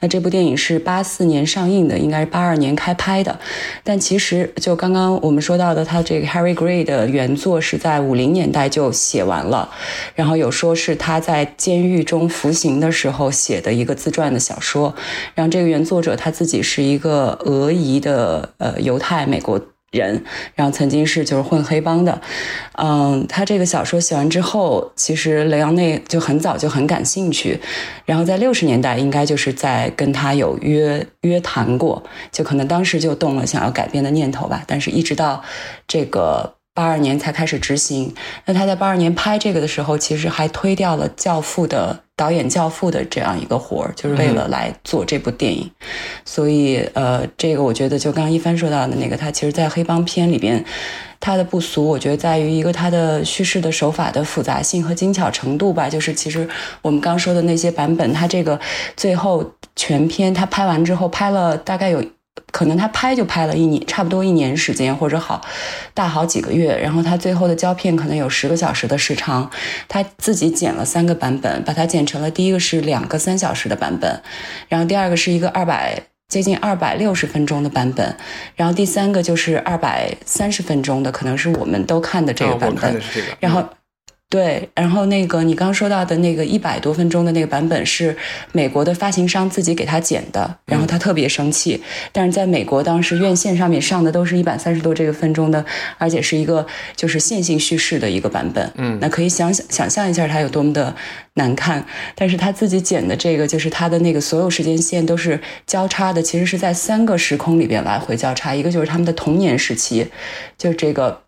那这部电影是八四年上映的，应该是八二年开拍的。但其实就刚刚我们说到的，他这个 Harry Gray 的原作是在五零年代就写完了，然后有说是他在监狱中服刑的时候写的一个自传的小说。然后这个原作者他自己是一个俄裔的。呃，犹太美国人，然后曾经是就是混黑帮的，嗯，他这个小说写完之后，其实雷昂内就很早就很感兴趣，然后在六十年代应该就是在跟他有约约谈过，就可能当时就动了想要改变的念头吧，但是一直到这个。八二年才开始执行，那他在八二年拍这个的时候，其实还推掉了《教父》的导演，《教父》的这样一个活儿，就是为了来做这部电影。所以，呃，这个我觉得就刚刚一帆说到的那个，他其实，在黑帮片里边，他的不俗，我觉得在于一个他的叙事的手法的复杂性和精巧程度吧。就是其实我们刚说的那些版本，他这个最后全片他拍完之后，拍了大概有。可能他拍就拍了一年，差不多一年时间，或者好大好几个月。然后他最后的胶片可能有十个小时的时长，他自己剪了三个版本，把它剪成了第一个是两个三小时的版本，然后第二个是一个二百接近二百六十分钟的版本，然后第三个就是二百三十分钟的，可能是我们都看的这个版本。然后。对，然后那个你刚刚说到的那个一百多分钟的那个版本是美国的发行商自己给他剪的，然后他特别生气。但是在美国当时院线上面上的都是一百三十多这个分钟的，而且是一个就是线性叙事的一个版本。嗯，那可以想想想象一下它有多么的难看。但是他自己剪的这个就是他的那个所有时间线都是交叉的，其实是在三个时空里边来回交叉，一个就是他们的童年时期，就是这个。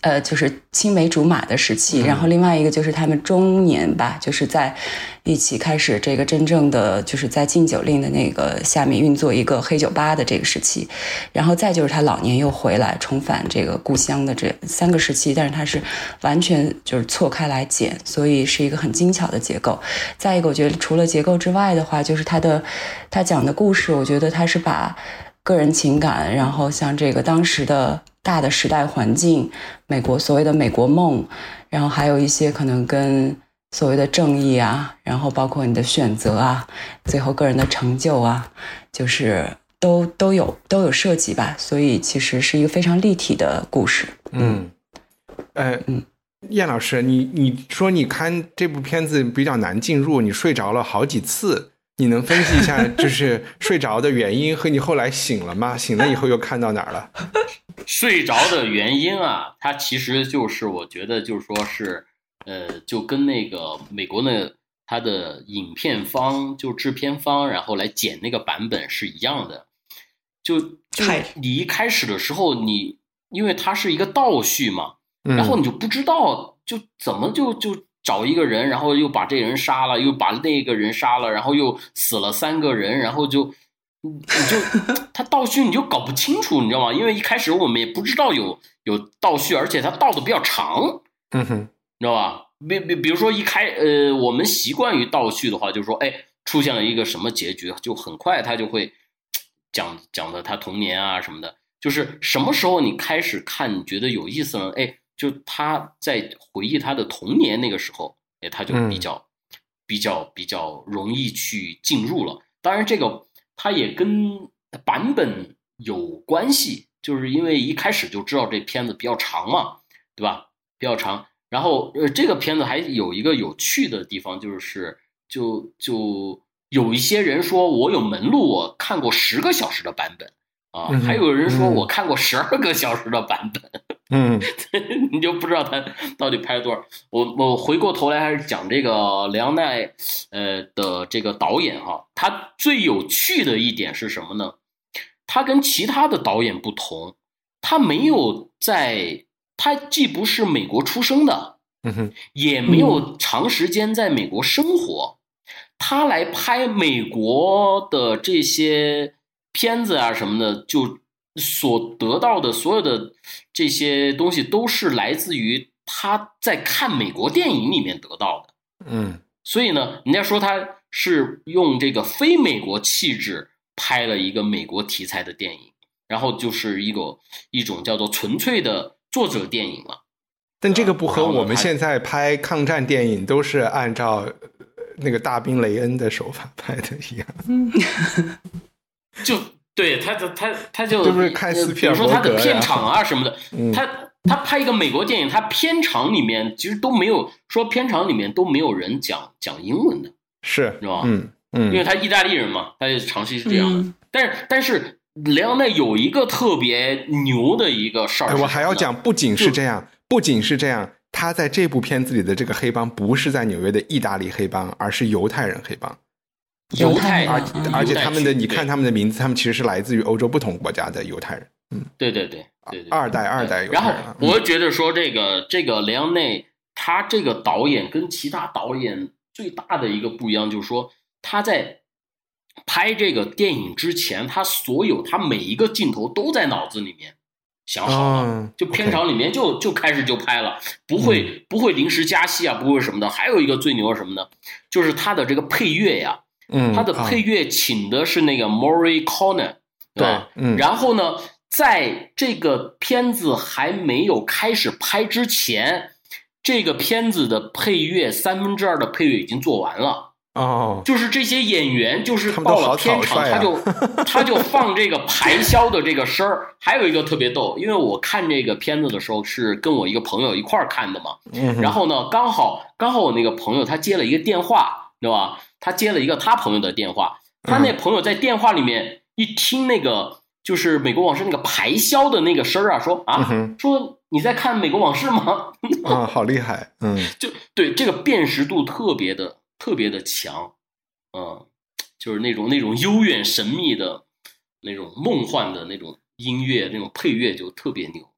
呃，就是青梅竹马的时期，然后另外一个就是他们中年吧，就是在一起开始这个真正的就是在禁酒令的那个下面运作一个黑酒吧的这个时期，然后再就是他老年又回来重返这个故乡的这三个时期，但是他是完全就是错开来剪，所以是一个很精巧的结构。再一个，我觉得除了结构之外的话，就是他的他讲的故事，我觉得他是把个人情感，然后像这个当时的。大的时代环境，美国所谓的美国梦，然后还有一些可能跟所谓的正义啊，然后包括你的选择啊，最后个人的成就啊，就是都都有都有涉及吧。所以其实是一个非常立体的故事。嗯，呃，嗯，燕老师，你你说你看这部片子比较难进入，你睡着了好几次，你能分析一下就是 睡着的原因和你后来醒了吗？醒了以后又看到哪儿了？睡着的原因啊，它其实就是我觉得就是说是，呃，就跟那个美国那它的影片方就制片方，然后来剪那个版本是一样的，就就你一开始的时候，你因为它是一个倒叙嘛，然后你就不知道就怎么就就找一个人，然后又把这人杀了，又把那个人杀了，然后又死了三个人，然后就。你就他倒叙你就搞不清楚，你知道吗？因为一开始我们也不知道有有倒叙，而且他倒的比较长，嗯哼，你知道吧？比比比如说一开呃，我们习惯于倒叙的话，就是说，哎，出现了一个什么结局，就很快他就会讲讲的他童年啊什么的。就是什么时候你开始看你觉得有意思了？哎，就他在回忆他的童年那个时候，哎，他就比较比较比较容易去进入了。当然这个。它也跟版本有关系，就是因为一开始就知道这片子比较长嘛，对吧？比较长。然后，呃，这个片子还有一个有趣的地方，就是就就有一些人说我有门路，我看过十个小时的版本啊，还有人说我看过十二个小时的版本，嗯，你就不知道他到底拍了多少。我我回过头来还是讲这个梁奈，呃的这个导演哈。他最有趣的一点是什么呢？他跟其他的导演不同，他没有在，他既不是美国出生的，嗯哼，也没有长时间在美国生活，他来拍美国的这些片子啊什么的，就所得到的所有的这些东西，都是来自于他在看美国电影里面得到的。嗯所以呢，人家说他是用这个非美国气质拍了一个美国题材的电影，然后就是一个一种叫做纯粹的作者电影了。但这个不和我们现在拍抗战电影都是按照呃那个大兵雷恩的手法拍的一样。就对他的他他就就是看斯皮尔比如说他的片场啊什么的，嗯他他拍一个美国电影，他片场里面其实都没有说片场里面都没有人讲讲英文的，是是吧嗯嗯，因为他意大利人嘛，他就长期是这样的。嗯但是但是雷昂内有一个特别牛的一个事儿我还要讲，不仅是这样，不仅是这样，他在这部片子里的这个黑帮不是在纽约的意大利黑帮，而是犹太人黑帮，犹太而且他们的，你看他们的名字，他们其实是来自于欧洲不同国家的犹太人，对对对对对，二代二代犹然后太人啊。嗯我觉得说这个这个雷昂内他这个导演跟其他导演最大的一个不一样，就是说他在拍这个电影之前，他所有他每一个镜头都在脑子里面想好了，哦就片场里面就就开始就拍了，不会、不会临时加戏啊，不会什么的。还有一个最牛的什么呢？就是他的这个配乐呀，嗯，他的啊配乐请的是那个 Murray Conner，对吧？嗯然后呢，在这个片子还没有开始拍之前，这个片子的配乐三分之二的配乐已经做完了。哦，就是这些演员，就是到了片场，他就 他就放这个排箫的这个声儿。还有一个特别逗，因为我看这个片子的时候是跟我一个朋友一块儿看的嘛，嗯然后呢，刚好刚好我那个朋友他接了一个电话，对吧？他接了一个他朋友的电话，他那朋友在电话里面一听那个就是《美国往事》那个排箫的那个声儿啊，说啊，说你在看《美国往事》吗？啊，好厉害，嗯就对这个辨识度特别的特别的强，嗯，就是那种那种悠远神秘的那种梦幻的那种音乐那种配乐就特别牛。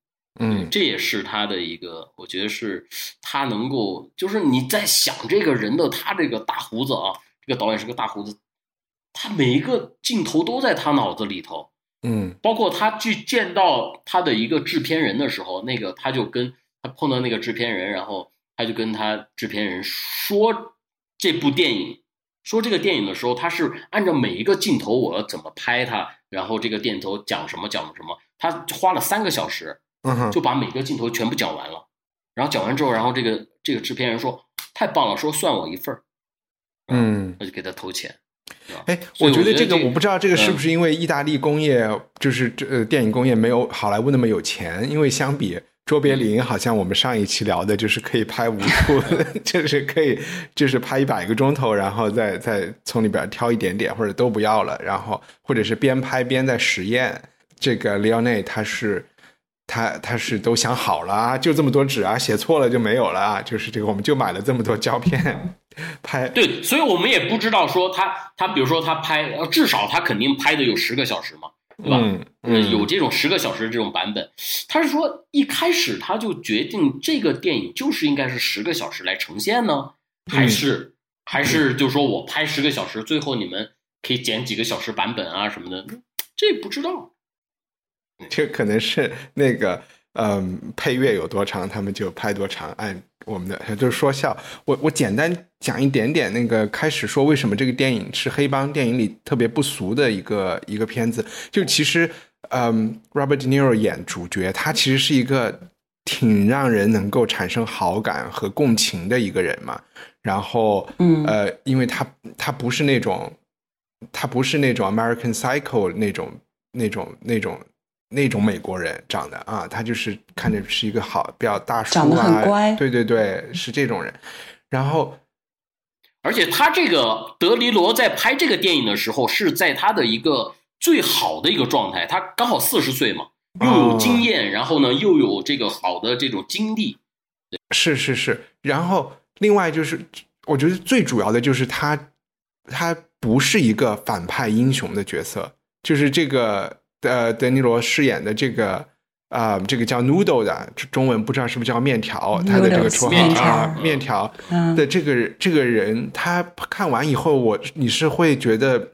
嗯这也是他的一个，我觉得是他能够，就是你在想这个人的他这个大胡子啊，这个导演是个大胡子，他每一个镜头都在他脑子里头，嗯包括他去见到他的一个制片人的时候，那个他就跟他碰到那个制片人，然后他就跟他制片人说这部电影，说这个电影的时候，他是按照每一个镜头我要怎么拍它，然后这个镜头讲什么讲什么，他花了三个小时。嗯，就把每个镜头全部讲完了。然后讲完之后，然后这个这个制片人说太棒了，说算我一份儿，嗯。那就给他投钱。哎，我觉得这个我不知道，这个是不嗯是因为意大利工业就是这呃电影工业没有好莱坞那么有钱？因为相比卓别林，好像我们上一期聊的就是可以拍无数 就是可以就是拍一百个钟头，然后再再从里边挑一点点，或者都不要了，然后或者是边拍边在实验。这个里奥内他是。他他是都想好了啊，就这么多纸啊，写错了就没有了啊，就是这个，我们就买了这么多胶片拍。对，所以我们也不知道说他他比如说他拍，呃至少他肯定拍的有十个小时嘛，对吧？嗯有这种十个小时这种版本，他是说一开始他就决定这个电影就是应该是十个小时来呈现呢，还是、还是就是说我拍十个小时，最后你们可以剪几个小时版本啊什么的，这不知道。这可能是那个嗯，配乐有多长，他们就拍多长。按我们的就是说笑，我我简单讲一点点那个开始说为什么这个电影是黑帮电影里特别不俗的一个一个片子。就其实，嗯，Robert De Niro 演主角，他其实是一个挺让人能够产生好感和共情的一个人嘛。然后，嗯呃，因为他他不是那种，他不是那种 American Psycho 那种那种那种那种美国人长得啊，他就是看着是一个好比较大叔啊，长得很乖。对对对，是这种人。然后，而且他这个德尼罗在拍这个电影的时候，是在他的一个最好的一个状态，他刚好四十岁嘛，又有经验，然后呢又有这个好的这种经历，是是是，然后另外就是，我觉得最主要的就是他，他不是一个反派英雄的角色，就是这个呃德尼罗饰演的这个啊、这个叫 Noodle 的中文不知道是不是叫面条，他的这个绰面条。号啊面条嗯。的这个这个人，他看完以后，我你是会觉得。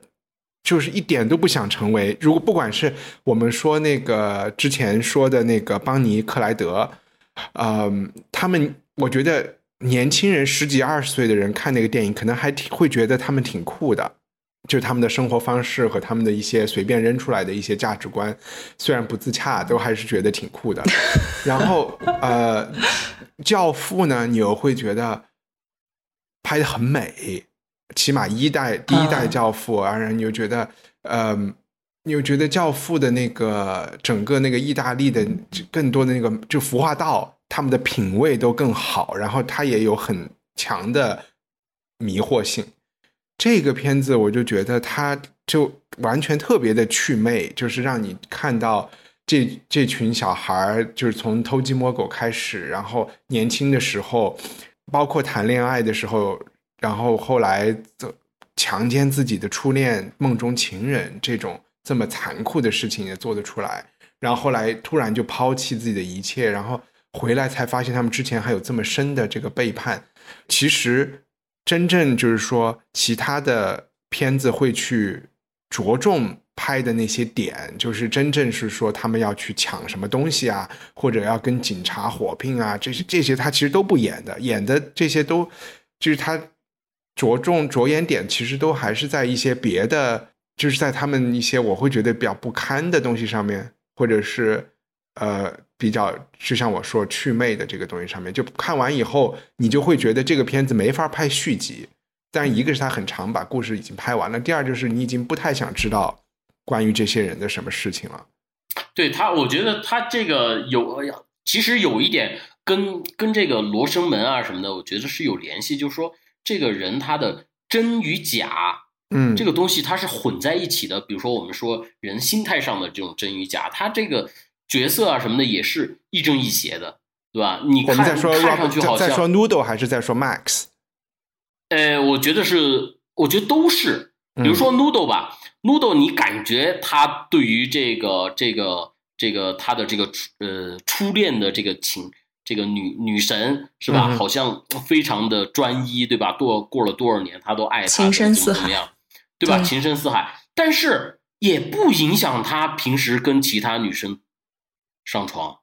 就是一点都不想成为，如果不管是我们说那个之前说的那个邦尼克莱德，嗯，他们我觉得年轻人十几二十岁的人看那个电影，可能还挺会觉得他们挺酷的，就是他们的生活方式和他们的一些随便扔出来的一些价值观，虽然不自洽，都还是觉得挺酷的。然后呃，教父呢，你又会觉得拍的很美，起码一代第一代教父，然后你又觉得呃，你又觉得教父的那个整个那个意大利的更多的那个就服化道。他们的品味都更好，然后它也有很强的迷惑性。这个片子我就觉得它就完全特别的趣味，就是让你看到这这群小孩儿，就是从偷鸡摸狗开始，然后年轻的时候，包括谈恋爱的时候，然后后来强奸自己的初恋、梦中情人这种这么残酷的事情也做得出来，然后后来突然就抛弃自己的一切，然后。回来才发现，他们之前还有这么深的这个背叛。其实，真正就是说，其他的片子会去着重拍的那些点，就是真正是说他们要去抢什么东西啊，或者要跟警察火拼啊，这些这些他其实都不演的，演的这些都就是他着重着眼点，其实都还是在一些别的，就是在他们一些我会觉得比较不堪的东西上面，或者是。呃，比较就像我说祛魅的这个东西上面，就看完以后，你就会觉得这个片子没法拍续集。但一个是它很长，把故事已经拍完了；第二就是你已经不太想知道关于这些人的什么事情了。对他，我觉得他这个有，其实有一点跟跟这个罗生门啊什么的，我觉得是有联系。就是说，这个人他的真与假，嗯，这个东西它是混在一起的。比如说，我们说人心态上的这种真与假，他这个。角色啊什么的也是亦正亦邪的，对吧？你看看上去好像在说 Noodle 还是在说 Max？呃，我觉得是，我觉得都是。比如说 Noodle 吧，Noodle，你感觉他对于这个这个这个他的这个呃初恋的这个情，这个女女神是吧？好像非常的专一，对吧？多过了多少年，他都爱她，情深似海，对吧？情深似海，但是也不影响他平时跟其他女生。上床，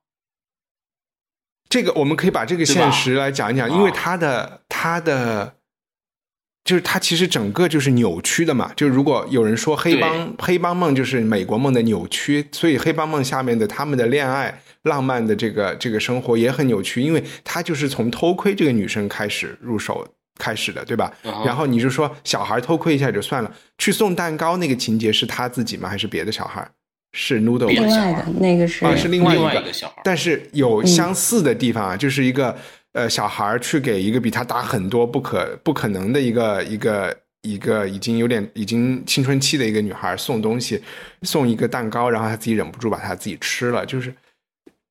这个我们可以把这个现实来讲一讲，因为他的他的就是他其实整个就是扭曲的嘛。就如果有人说黑帮黑帮梦就是美国梦的扭曲，所以黑帮梦下面的他们的恋爱浪漫的这个这个生活也很扭曲，因为他就是从偷窥这个女生开始入手开始的，对吧？然后你就说小孩偷窥一下就算了，去送蛋糕那个情节是他自己吗？还是别的小孩？是 Noodle 另外的那个是啊，是另外一个小孩，但是有相似的地方啊，就是一个呃小孩去给一个比他大很多不可不可能的一个一个一个已经有点已经青春期的一个女孩送东西，送一个蛋糕，然后他自己忍不住把他自己吃了，就是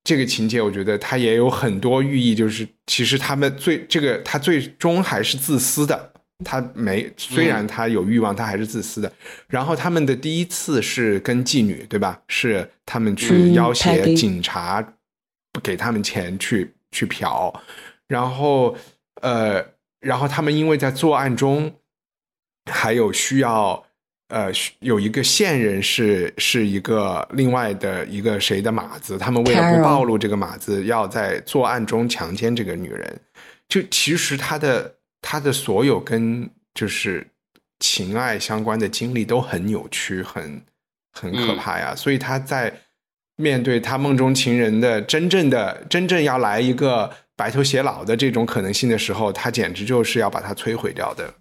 这个情节，我觉得他也有很多寓意，就是其实他们最这个他最终还是自私的。他没，虽然他有欲望，他还是自私的。然后他们的第一次是跟妓女，对吧？是他们去要挟警察，不给他们钱去去嫖。然后，呃，然后他们因为在作案中还有需要，呃，有一个线人是是一个另外的一个谁的马子，他们为了不暴露这个马子，要在作案中强奸这个女人。就其实他的。他的所有跟就是情爱相关的经历都很扭曲，很很可怕呀。所以他在面对他梦中情人的真正的真正要来一个白头偕老的这种可能性的时候，他简直就是要把他摧毁掉的。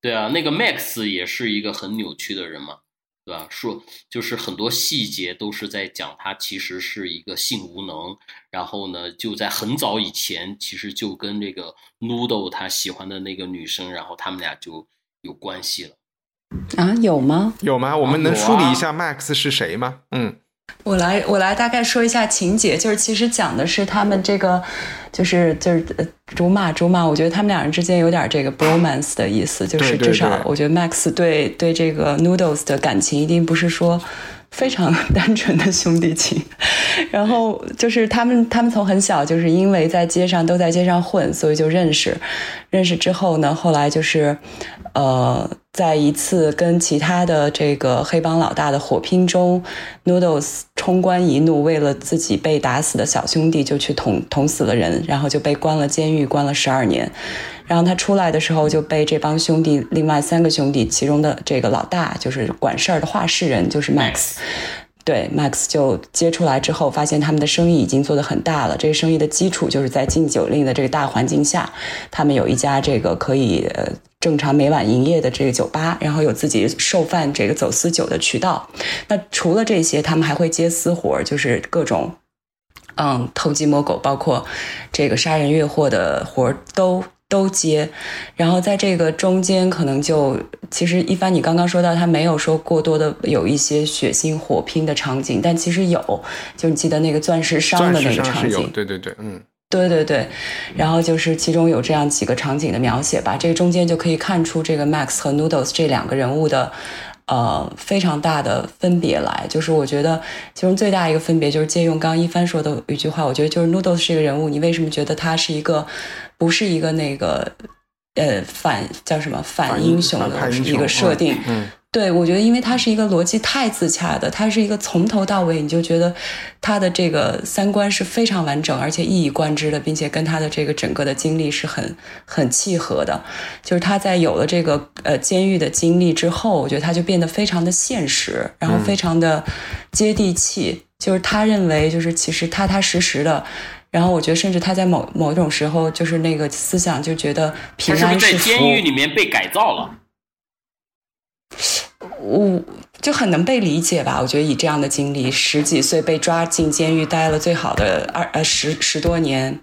对啊，那个 Max 也是一个很扭曲的人嘛。对吧？说就是很多细节都是在讲他其实是一个性无能，然后呢，就在很早以前，其实就跟这个 Noodle 他喜欢的那个女生，然后他们俩就有关系了。啊，有吗？有吗？我们能梳理一下 Max 是谁吗？嗯。我来，我来大概说一下情节，就是其实讲的是他们这个，就是就是竹马竹马，我觉得他们两人之间有点这个 bromance 的意思，就是至少我觉得 Max 对对这个 Noodles 的感情一定不是说非常单纯的兄弟情，然后就是他们他们从很小就是因为在街上都在街上混，所以就认识，认识之后呢，后来就是呃。在一次跟其他的这个黑帮老大的火拼中，Noodles 冲冠一怒，为了自己被打死的小兄弟就去捅捅死了人，然后就被关了监狱，关了十二年。然后他出来的时候就被这帮兄弟，另外三个兄弟其中的这个老大就是管事儿的话事人，就是 Max。对，Max 就接出来之后，发现他们的生意已经做得很大了。这个生意的基础就是在禁酒令的这个大环境下，他们有一家这个可以呃正常每晚营业的这个酒吧，然后有自己售贩这个走私酒的渠道。那除了这些，他们还会接私活，就是各种嗯偷鸡摸狗，包括这个杀人越货的活都。都接，然后在这个中间，可能就其实一帆，你刚刚说到他没有说过多的有一些血腥火拼的场景，但其实有，就你记得那个钻石商的那个场景，对对对，嗯，对对对，然后就是其中有这样几个场景的描写吧，这个中间就可以看出这个 Max 和 Noodles 这两个人物的。呃，非常大的分别来，就是我觉得其中最大一个分别就是借用刚刚一帆说的一句话，我觉得就是 Noodles 是一个人物，你为什么觉得他是一个不是一个那个呃反叫什么反英雄的一个设定？嗯。对，我觉得因为他是一个逻辑太自洽的，他是一个从头到尾你就觉得他的这个三观是非常完整，而且一以贯之的，并且跟他的这个整个的经历是很很契合的。就是他在有了这个呃监狱的经历之后，我觉得他就变得非常的现实，然后非常的接地气。就是他认为，就是其实踏踏实实的。然后我觉得，甚至他在某某种时候，就是那个思想就觉得平安是在监狱里面被改造了。我就很能被理解吧？我觉得以这样的经历，十几岁被抓进监狱待了最好的二呃十十多年，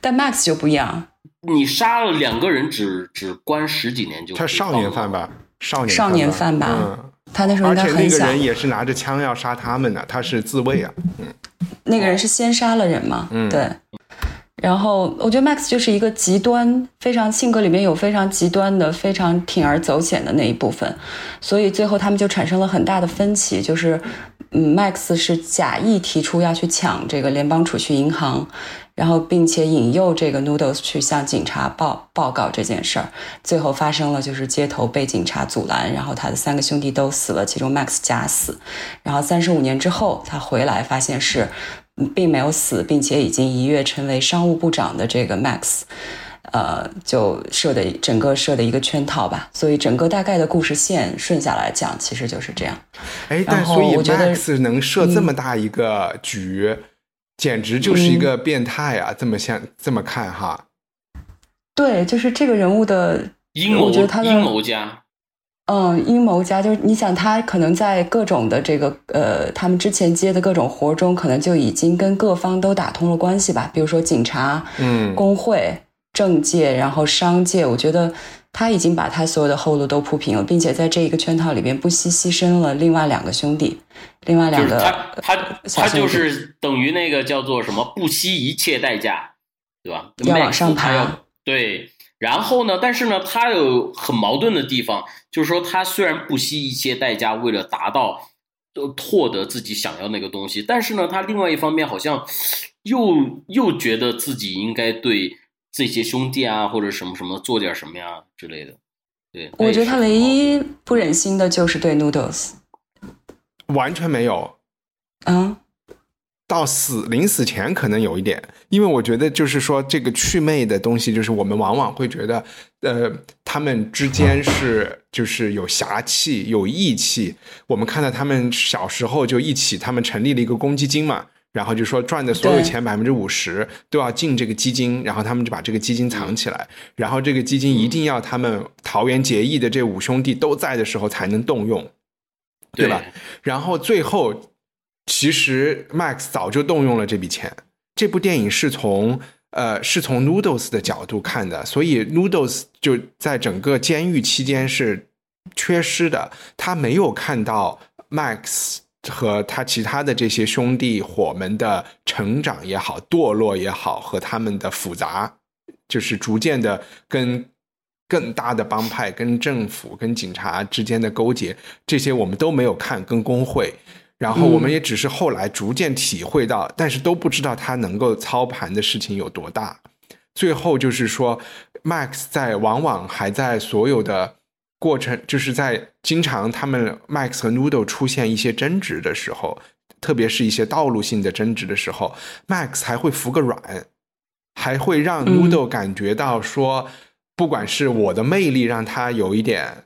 但 Max 就不一样。你杀了两个人，只只关十几年就？他少年犯吧？少年少年犯吧？嗯，他那时候应该很小。而且那个人也是拿着枪要杀他们的，他是自卫啊。嗯，那个人是先杀了人吗？嗯，对。然后我觉得 Max 就是一个极端，非常性格里面有非常极端的、非常铤而走险的那一部分，所以最后他们就产生了很大的分歧。就是，嗯，Max 是假意提出要去抢这个联邦储蓄银行，然后并且引诱这个 Noodles 去向警察报报告这件事儿。最后发生了就是街头被警察阻拦，然后他的三个兄弟都死了，其中 Max 假死。然后三十五年之后他回来，发现是。并没有死，并且已经一跃成为商务部长的这个 Max，呃，就设的整个设的一个圈套吧。所以整个大概的故事线顺下来讲，其实就是这样。哎，但所以 Max 能设这么大一个局，简直就是一个变态啊！这么像这么看哈？对，就是这个人物的阴谋，阴谋家。嗯，阴谋家就是你想，他可能在各种的这个呃，他们之前接的各种活中，可能就已经跟各方都打通了关系吧。比如说警察、嗯，工会、政界，然后商界，我觉得他已经把他所有的后路都铺平了，并且在这一个圈套里边不惜牺牲了另外两个兄弟，另外两个他他他就是等于那个叫做什么不惜一切代价，对吧？要往上爬，对。然后呢？但是呢，他有很矛盾的地方，就是说，他虽然不惜一切代价为了达到，呃，获得自己想要那个东西，但是呢，他另外一方面好像又又觉得自己应该对这些兄弟啊或者什么什么做点什么呀之类的。对，我觉得他唯一不忍心的就是对 Noodles，完全没有。嗯。到死临死前可能有一点，因为我觉得就是说这个祛魅的东西，就是我们往往会觉得，呃，他们之间是就是有侠气、有义气。我们看到他们小时候就一起，他们成立了一个公积金嘛，然后就说赚的所有钱百分之五十都要进这个基金，然后他们就把这个基金藏起来，然后这个基金一定要他们桃园结义的这五兄弟都在的时候才能动用，对吧？然后最后。其实 Max 早就动用了这笔钱。这部电影是从呃是从 Noodles 的角度看的，所以 Noodles 就在整个监狱期间是缺失的。他没有看到 Max 和他其他的这些兄弟伙们的成长也好、堕落也好，和他们的复杂，就是逐渐的跟更大的帮派、跟政府、跟警察之间的勾结，这些我们都没有看，跟工会。然后我们也只是后来逐渐体会到，但是都不知道他能够操盘的事情有多大。最后就是说，Max 在往往还在所有的过程，就是在经常他们 Max 和 Noodle 出现一些争执的时候，特别是一些道路性的争执的时候，Max 还会服个软，还会让 Noodle 感觉到说，不管是我的魅力让他有一点，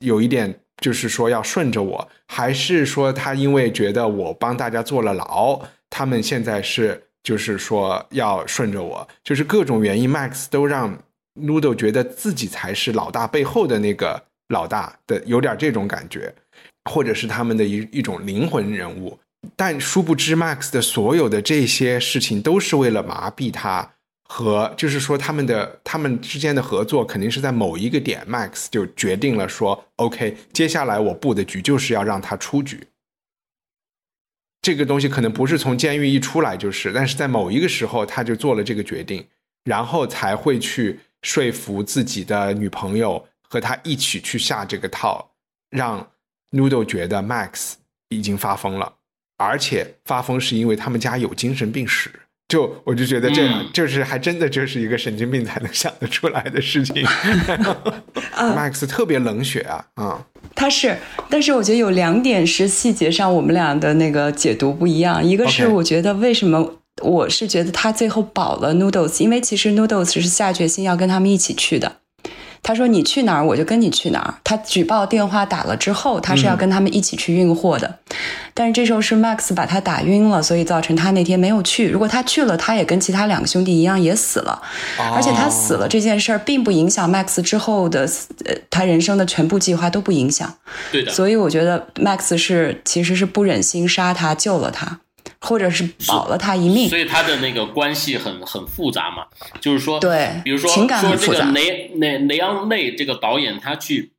有一点就是说要顺着我，还是说他因为觉得我帮大家坐了牢，他们现在是就是说要顺着我，就是各种原因，Max 都让 Noodle 觉得自己才是老大背后的那个老大的，有点这种感觉，或者是他们的一一种灵魂人物。但殊不知，Max 的所有的这些事情都是为了麻痹他，和就是说他们的他们之间的合作肯定是在某一个点，Max 就决定了说，OK，接下来我布的局就是要让他出局。这个东西可能不是从监狱一出来就是，但是在某一个时候他就做了这个决定，然后才会去说服自己的女朋友和他一起去下这个套，让 Noodle 觉得 Max 已经发疯了。而且发疯是因为他们家有精神病史，就我就觉得这样，就是还真的就是一个神经病才能想得出来的事情。Max 特别冷血啊，啊，他是，但是我觉得有两点是细节上我们俩的那个解读不一样，一个是我觉得为什么我是觉得他最后保了 Noodles，因为其实 Noodles 是下决心要跟他们一起去的。他说：“你去哪儿，我就跟你去哪儿。”他举报电话打了之后，他是要跟他们一起去运货的。但是这时候是 Max 把他打晕了，所以造成他那天没有去。如果他去了，他也跟其他两个兄弟一样也死了。而且他死了这件事儿，并不影响 Max 之后的呃他人生的全部计划都不影响。对的。所以我觉得 Max 是其实是不忍心杀他，救了他。或者是保了他一命，所以他的那个关系很很复杂嘛。就是说，对，比如说说这个雷雷雷昂内这个导演，他去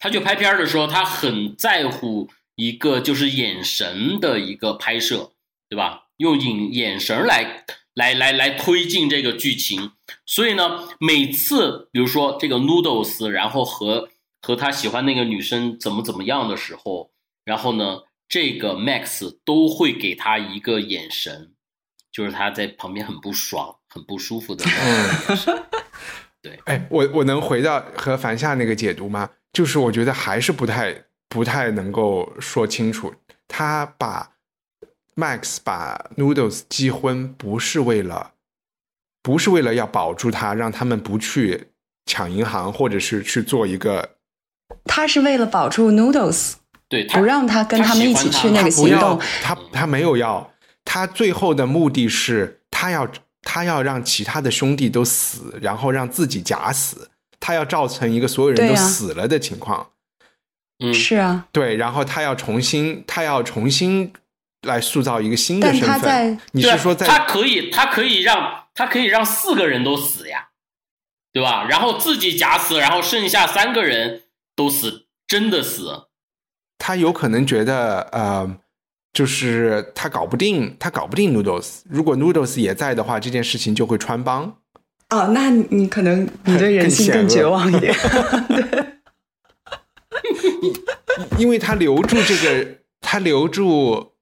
他去拍片的时候，他很在乎一个就是眼神的一个拍摄，对吧？用眼眼神来来来来推进这个剧情。所以呢，每次比如说这个 Noodles，然后和和他喜欢那个女生怎么怎么样的时候，然后呢？这个 Max 都会给他一个眼神，就是他在旁边很不爽、很不舒服的眼神。对，哎，我我能回到和樊夏那个解读吗？就是我觉得还是不太不太能够说清楚。他把 Max 把 Noodles 击昏，不是为了，不是为了要保住他，让他们不去抢银行，或者是去做一个。他是为了保住 Noodles。对，不让他跟他们一起去那个行动。他他没有要，他最后的目的是他要他要让其他的兄弟都死，然后让自己假死。他要造成一个所有人都死了的情况。嗯，是啊，对，然后他要重新，他要重新来塑造一个新的身份。他在，你是说在？他可以，他可以让他可以让四个人都死呀，对吧？然后自己假死，然后剩下三个人都死，真的死。他有可能觉得，呃，就是他搞不定，他搞不定 Noodles。如果 Noodles 也在的话，这件事情就会穿帮。哦，那你可能你对人性更绝望一点。对，因为他留住这个，他留住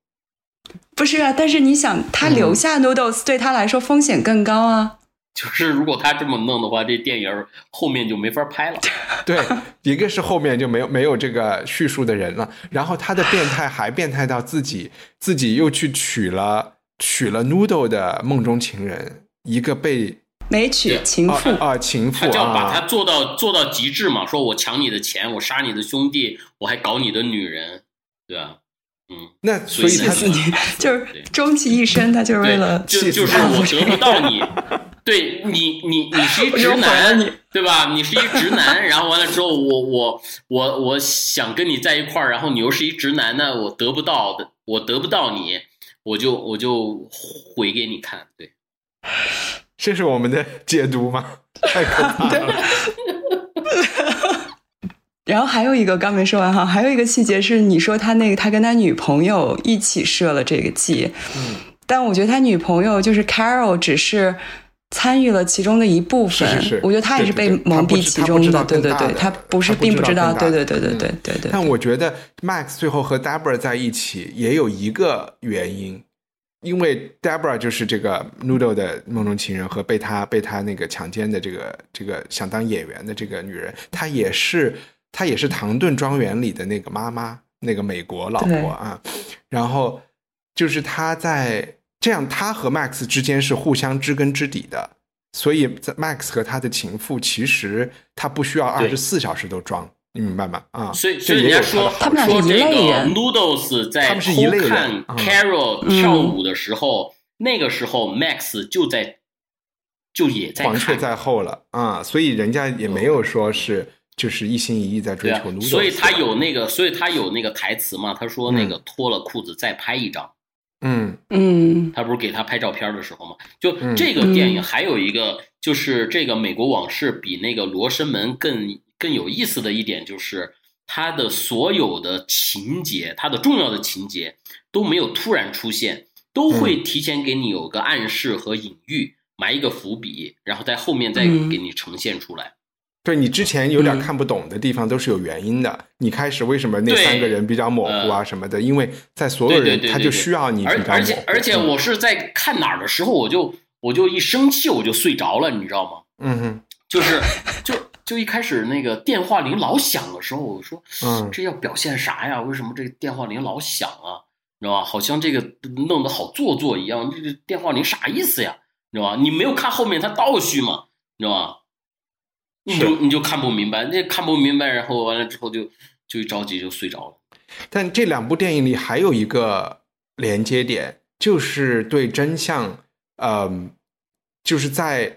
不是啊？但是你想，他留下 Noodles 对他来说风险更高啊。就是如果他这么弄的话，这电影后面就没法拍了。对，一个是后面就没有没有这个叙述的人了，然后他的变态还变态到自己自己又去娶了娶了 Noodle 的梦中情人，一个被没娶情妇啊情妇，他就要把他做到做到极致嘛，说我抢你的钱，我杀你的兄弟，我还搞你的女人，对吧？嗯，那所以他自己就是终其一生，他就是为了就就是我得不到你。对你，你你是一直男，对吧？你是一直男，然后完了之后，我我我我想跟你在一块儿，然后你又是一直男，那我得不到的，我得不到你，我就我就回给你看。对，这是我们的解读吗？太可怕了。然后还有一个刚没说完哈，还有一个细节是，你说他那个他跟他女朋友一起设了这个计，嗯，但我觉得他女朋友就是 Carol，只是。参与了其中的一部分，我觉得他也是被蒙蔽其中的，对对对，他不是并不知道，对对对对对对对。但我觉得 Max 最后和 Debra 在一起也有一个原因，因为 Debra 就是这个 Noodle 的梦中情人和被他被他那个强奸的这个这个想当演员的这个女人，她也是她也是唐顿庄园里的那个妈妈，那个美国老婆啊，然后就是她在这样，他和 Max 之间是互相知根知底的，所以在 Max 和他的情妇其实他不需要二对十四小时都装，你明白吗？啊，所以，所以人家说他们俩是一说这个类人。Noodles 在他们是一类人偷看嗯。Carol 跳舞的时候，那个时候 Max 就在就也在看，黄雀在后了。啊，所以人家也没有说是就是一心一意在追求 Noodles，，所以他有那个，所以他有那个台词嘛，他说那个脱了裤子再拍一张。嗯嗯他不是给他拍照片的时候嘛？就嗯这个电影还有一个，就是这个《美国往事》比那个《罗生门》更更有意思的一点，就是它的所有的情节，它的重要的情节都没有突然出现，都会提前给你有个暗示和隐喻，埋一个伏笔，然后在后面再嗯给你呈现出来。对你之前有点嗯看不懂的地方都是有原因的。你开始为什么那三个人比较模糊啊呃什么的？因为在所有人他就需要你比而而较模糊。且而且嗯我是在看哪儿的时候，我就我就一生气我就睡着了，你知道吗？嗯哼就是就就一开始那个电话铃老响的时候，我说，嗯这要表现啥呀？为什么这个电话铃老响啊？你知道吧？好像这个弄得好做作一样，这个电话铃啥意思呀？你知道吧？你没有看后面它倒叙嘛？你知道吧？你就你就看不明白，那看不明白，然后完了之后就就一着急就睡着了。但这两部电影里还有一个连接点，就是对真相，嗯、就是在《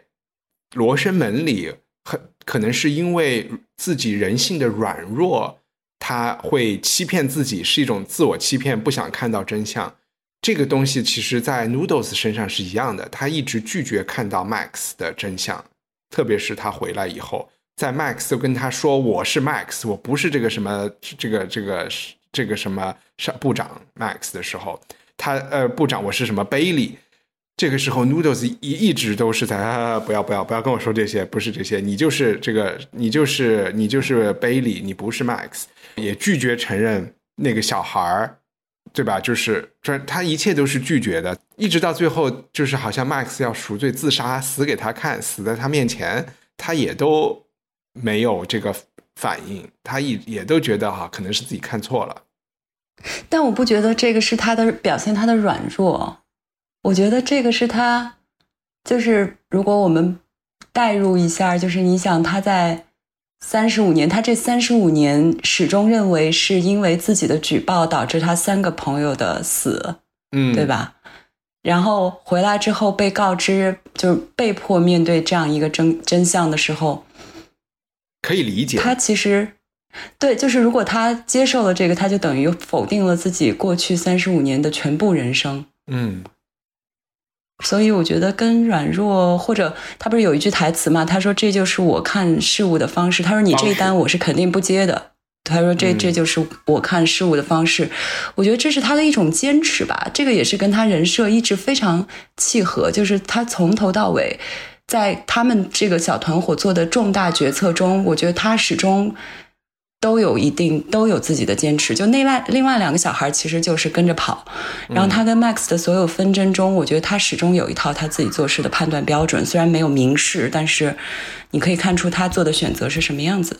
罗生门》里，很可能是因为自己人性的软弱，他会欺骗自己，是一种自我欺骗，不想看到真相。这个东西其实，在 Noodles 身上是一样的，他一直拒绝看到 Max 的真相，特别是他回来以后，在 Max 都跟他说我是 Max，我不是这个什么这个这个这个什么上部长 Max 的时候，他呃部长我是什么 Bailey。这个时候，Noodles 一一直都是在啊，不要不要不要跟我说这些，不是这些，你就是这个，你就是你就是 Bailey，你不是 Max，也拒绝承认那个小孩儿，对吧？就是这他一切都是拒绝的，一直到最后，就是好像 Max 要赎罪自杀，死给他看，死在他面前，他也都没有这个反应，他也也都觉得哈、可能是自己看错了。但我不觉得这个是他的表现，他的软弱。我觉得这个是他，就是如果我们代入一下，就是你想他在三十五年，他这三十五年始终认为是因为自己的举报导致他三个朋友的死，嗯，对？吧？然后回来之后被告知，就是被迫面对这样一个真真相的时候，可以理解。他其实对，就是如果他接受了这个，他就等于否定了自己过去三十五年的全部人生。嗯所以我觉得跟软弱，或者他不是有一句台词嘛？他说这就是我看事物的方式。他说你这一单我是肯定不接的。他说这嗯这就是我看事物的方式。我觉得这是他的一种坚持吧。这个也是跟他人设一直非常契合，就是他从头到尾，在他们这个小团伙做的重大决策中，我觉得他始终。都有一定都有自己的坚持，就另外另外两个小孩其实就是跟着跑，然后他跟 Max 的所有纷争中，我觉得他始终有一套他自己做事的判断标准，虽然没有明示，但是你可以看出他做的选择是什么样子。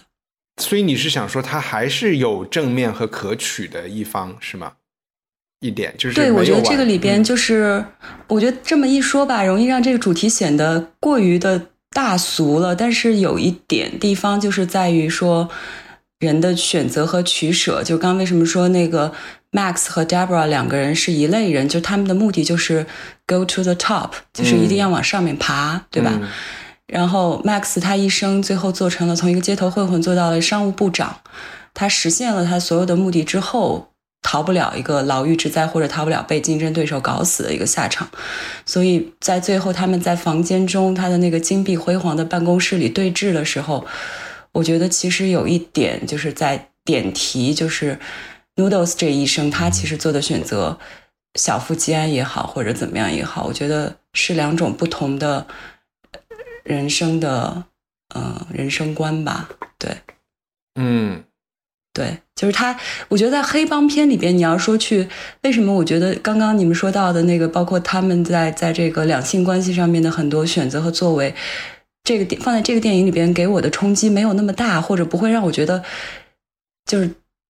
所以你是想说他还是有正面和可取的一方是吗？一点就是对，我觉得这个里边嗯就是，我觉得这么一说吧，容易让这个主题显得过于的大俗了。但是有一点地方就是在于说，人的选择和取舍。就刚刚为什么说那个 Max 和 Deborah 两个人是一类人，就他们的目的就是 go to the top，就是一定要往上面爬，对吧？嗯然后 Max 他一生最后做成了从一个街头混混做到了商务部长，他实现了他所有的目的之后，逃不了一个牢狱之灾，或者逃不了被竞争对手搞死的一个下场。所以在最后他们在房间中，他的那个金碧辉煌的办公室里对峙的时候，我觉得其实有一点就是在点题，就是 Noodles 这一生他其实做的选择，小富即安也好，或者怎么样也好，我觉得是两种不同的人生的呃人生观吧。对嗯对，就是他，我觉得在黑帮片里边，你要说去为什么？我觉得刚刚你们说到的那个，包括他们在在这个两性关系上面的很多选择和作为，这个电放在这个电影里边给我的冲击没有那么大，或者不会让我觉得就是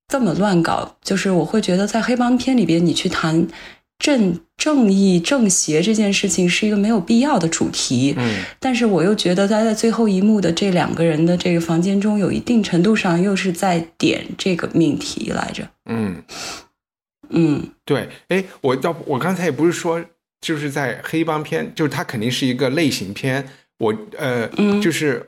这么乱搞，就是我会觉得在黑帮片里边，你去谈正正义正邪这件事情是一个没有必要的主题。嗯，但是我又觉得他在最后一幕的这两个人的这个房间中，有一定程度上又是在点这个命题来着。嗯，嗯对，哎，我要我刚才也不是说就是在黑帮片，就是它肯定是一个类型片。我呃，嗯就是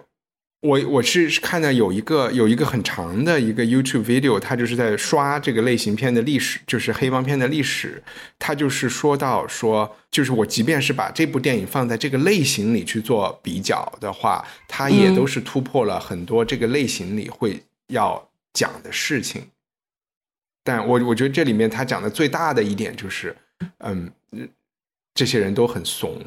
我我是看到有一个有一个很长的一个 YouTube video，他就是在刷这个类型片的历史，就是黑帮片的历史。他就是说到说，就是我即便是把这部电影放在这个类型里去做比较的话，它也嗯都是突破了很多这个类型里会要讲的事情。但我我觉得这里面他讲的最大的一点就是，嗯，这些人都很怂。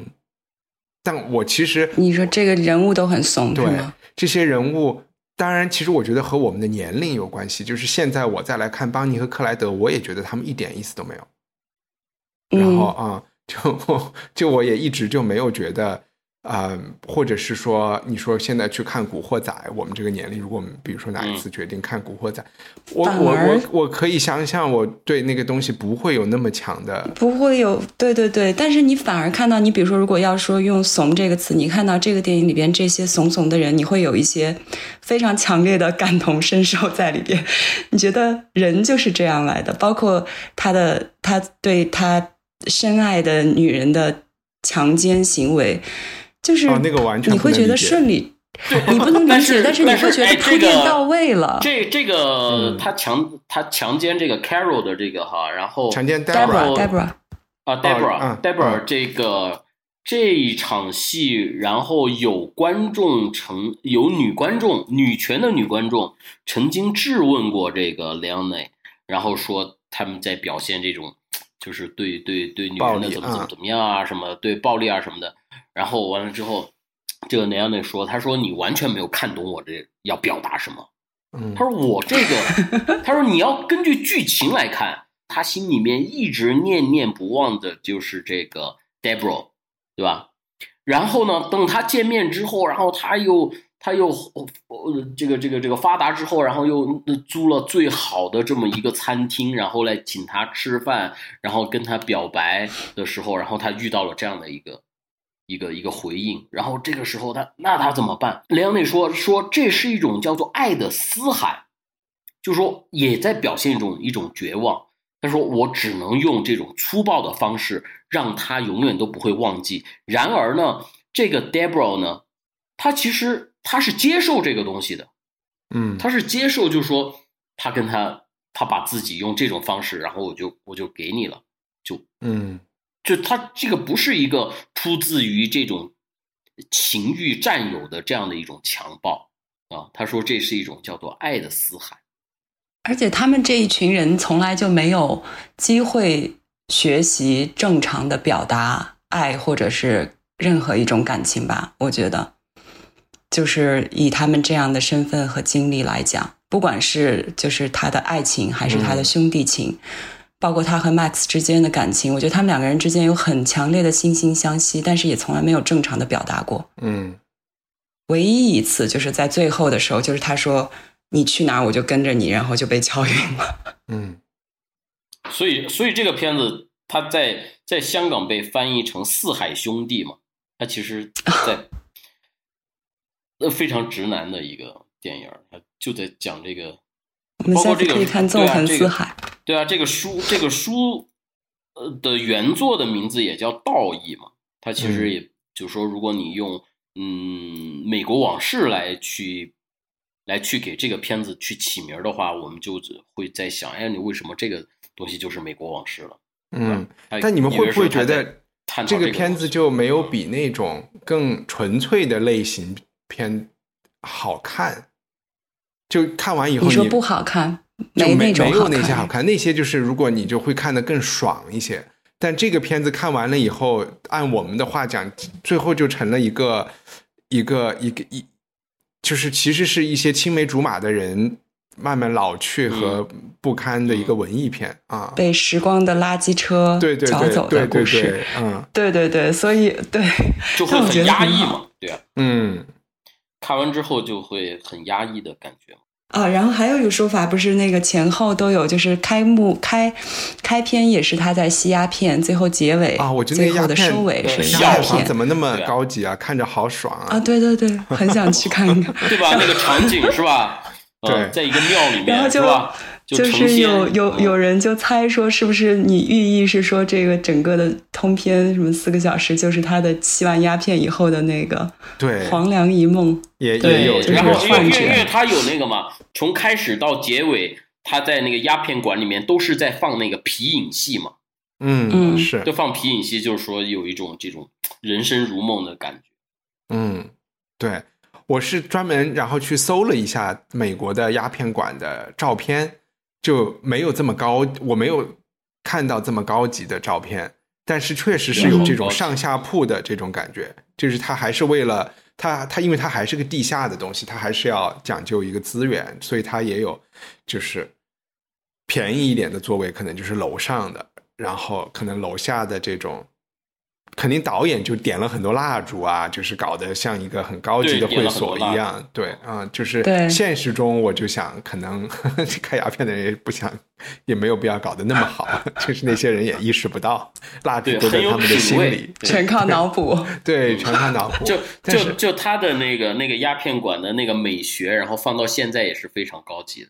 但我其实你说这个人物都很怂，是对吗？这些人物，当然，其实我觉得和我们的年龄有关系。就是现在我再来看邦尼和克莱德，我也觉得他们一点意思都没有。然后嗯啊、就 就我也一直就没有觉得，啊，或者是说，你说现在去看《古惑仔》，我们这个年龄，如果我们比如说哪一次决定看《古惑仔》，我我我我可以想象，我对那个东西不会有那么强的，不会有，对对对，但是你反而看到，你比如说，如果要说用“怂”这个词，你看到这个电影里边这些怂怂的人，你会有一些非常强烈的感同身受在里边。你觉得人就是这样来的，包括他的他对他深爱的女人的强奸行为，就是哦那个完全你会觉得顺利，你不能理但解，是但是你会觉得铺垫到位了。这这个嗯。他强他强奸这个 Carol 的这个哈，然后强奸 Deborah 后 Deborah，啊嗯，Deborah，Deborah 嗯这个这一场戏，然后有观众曾有女观众，女权的女观众曾经质问过这个 Leone，然后说他们在表现这种就是对对对女人的怎么怎么怎么样啊，什么对暴力啊什么的，然后完了之后，这个 Leone 说，他说你完全没有看懂我这要表达什么。嗯他说我这个，他说你要根据剧情来看，他心里面一直念念不忘的就是这个 Debra，对吧？然后呢，等他见面之后，然后他又他又呃这个这个这个发达之后，然后又租了最好的这么一个餐厅，然后来请他吃饭，然后跟他表白的时候，然后他遇到了这样的一个一个一个回应，然后这个时候他那他怎么办？雷昂内说说这是一种叫做爱的嘶喊，就说也在表现一种一种绝望。他说我只能用这种粗暴的方式让他永远都不会忘记。然而呢，这个 Debra 呢，他其实他是接受这个东西的，嗯他是接受，就是说他跟他他把自己用这种方式，然后我就我就给你了，就嗯就他这个不是一个出自于这种情欲占有的这样的一种强暴啊，他说这是一种叫做爱的嘶喊。而且他们这一群人从来就没有机会学习正常的表达爱或者是任何一种感情吧。我觉得，就是以他们这样的身份和经历来讲，不管是就是他的爱情还是他的兄弟情，包括他和 Max 之间的感情，我觉得他们两个人之间有很强烈的惺惺相惜，但是也从来没有正常的表达过。嗯唯一一次就是在最后的时候，就是他说。你去哪儿我就跟着你，然后就被敲晕了。嗯所以，所以这个片子它在在香港被翻译成《四海兄弟》嘛，它其实在 呃非常直男的一个电影，它就在讲这个。我们下次可以看《纵横四海》对啊，这个书这个书呃的原作的名字也叫《道义》嘛，它其实也就是说，如果你用嗯《美国往事》来去。来去给这个片子去起名的话，我们就会在想，哎，你为什么这个东西就是美国往事了？嗯，但你们会不会觉得这个片子就没有比那种更纯粹的类型片好看？就看完以后，你说不好看，没那种没有那些好看，那些就是如果你就会看得更爽一些。但这个片子看完了以后，按我们的话讲，最后就成了一个一个一个一。就是其实是一些青梅竹马的人慢慢老去和不堪的一个文艺片啊，被时光的垃圾车对对对走的故事，嗯，对对对，所以对就会很压抑嘛，对啊，嗯，看完之后就会很压抑的感觉。啊，然后还有一个说法，不是那个前后都有，就是开幕开开篇也是他在吸鸦片，最后结尾啊，我觉得最后的收尾是对鸦鸦片片怎么那么高级啊？看着好爽啊，啊对对对，很想去看看。对吧？那个场景是吧？呃对在一个庙里面然后就是吧？就是有有嗯有人就猜说，是不是你寓意是说这个整个的通篇什么四个小时，就是他的吸完鸦片以后的那个对，黄粱一梦？也也有这个然后因为因为他有那个嘛，从开始到结尾，他在那个鸦片馆里面都是在放那个皮影戏嘛，嗯嗯是就放皮影戏，就是说有一种这种人生如梦的感觉。嗯，对，我是专门然后去搜了一下美国的鸦片馆的照片，就没有这么高，我没有看到这么高级的照片，但是确实是有这种上下铺的这种感觉，就是它还是为了它它因为它还是个地下的东西，它还是要讲究一个资源，所以它也有就是便宜一点的座位，可能就是楼上的，然后可能楼下的这种。肯定导演就点了很多蜡烛啊，就是搞得像一个很高级的会所一样。对，啊、就是对现实中我就想，可能 开鸦片的人也不想，也没有必要搞得那么好，就是那些人也意识不到，蜡烛对，都在他们的心里，，对全靠脑补。对，全靠脑补。就就就他的那个那个鸦片馆的那个美学，然后放到现在也是非常高级的。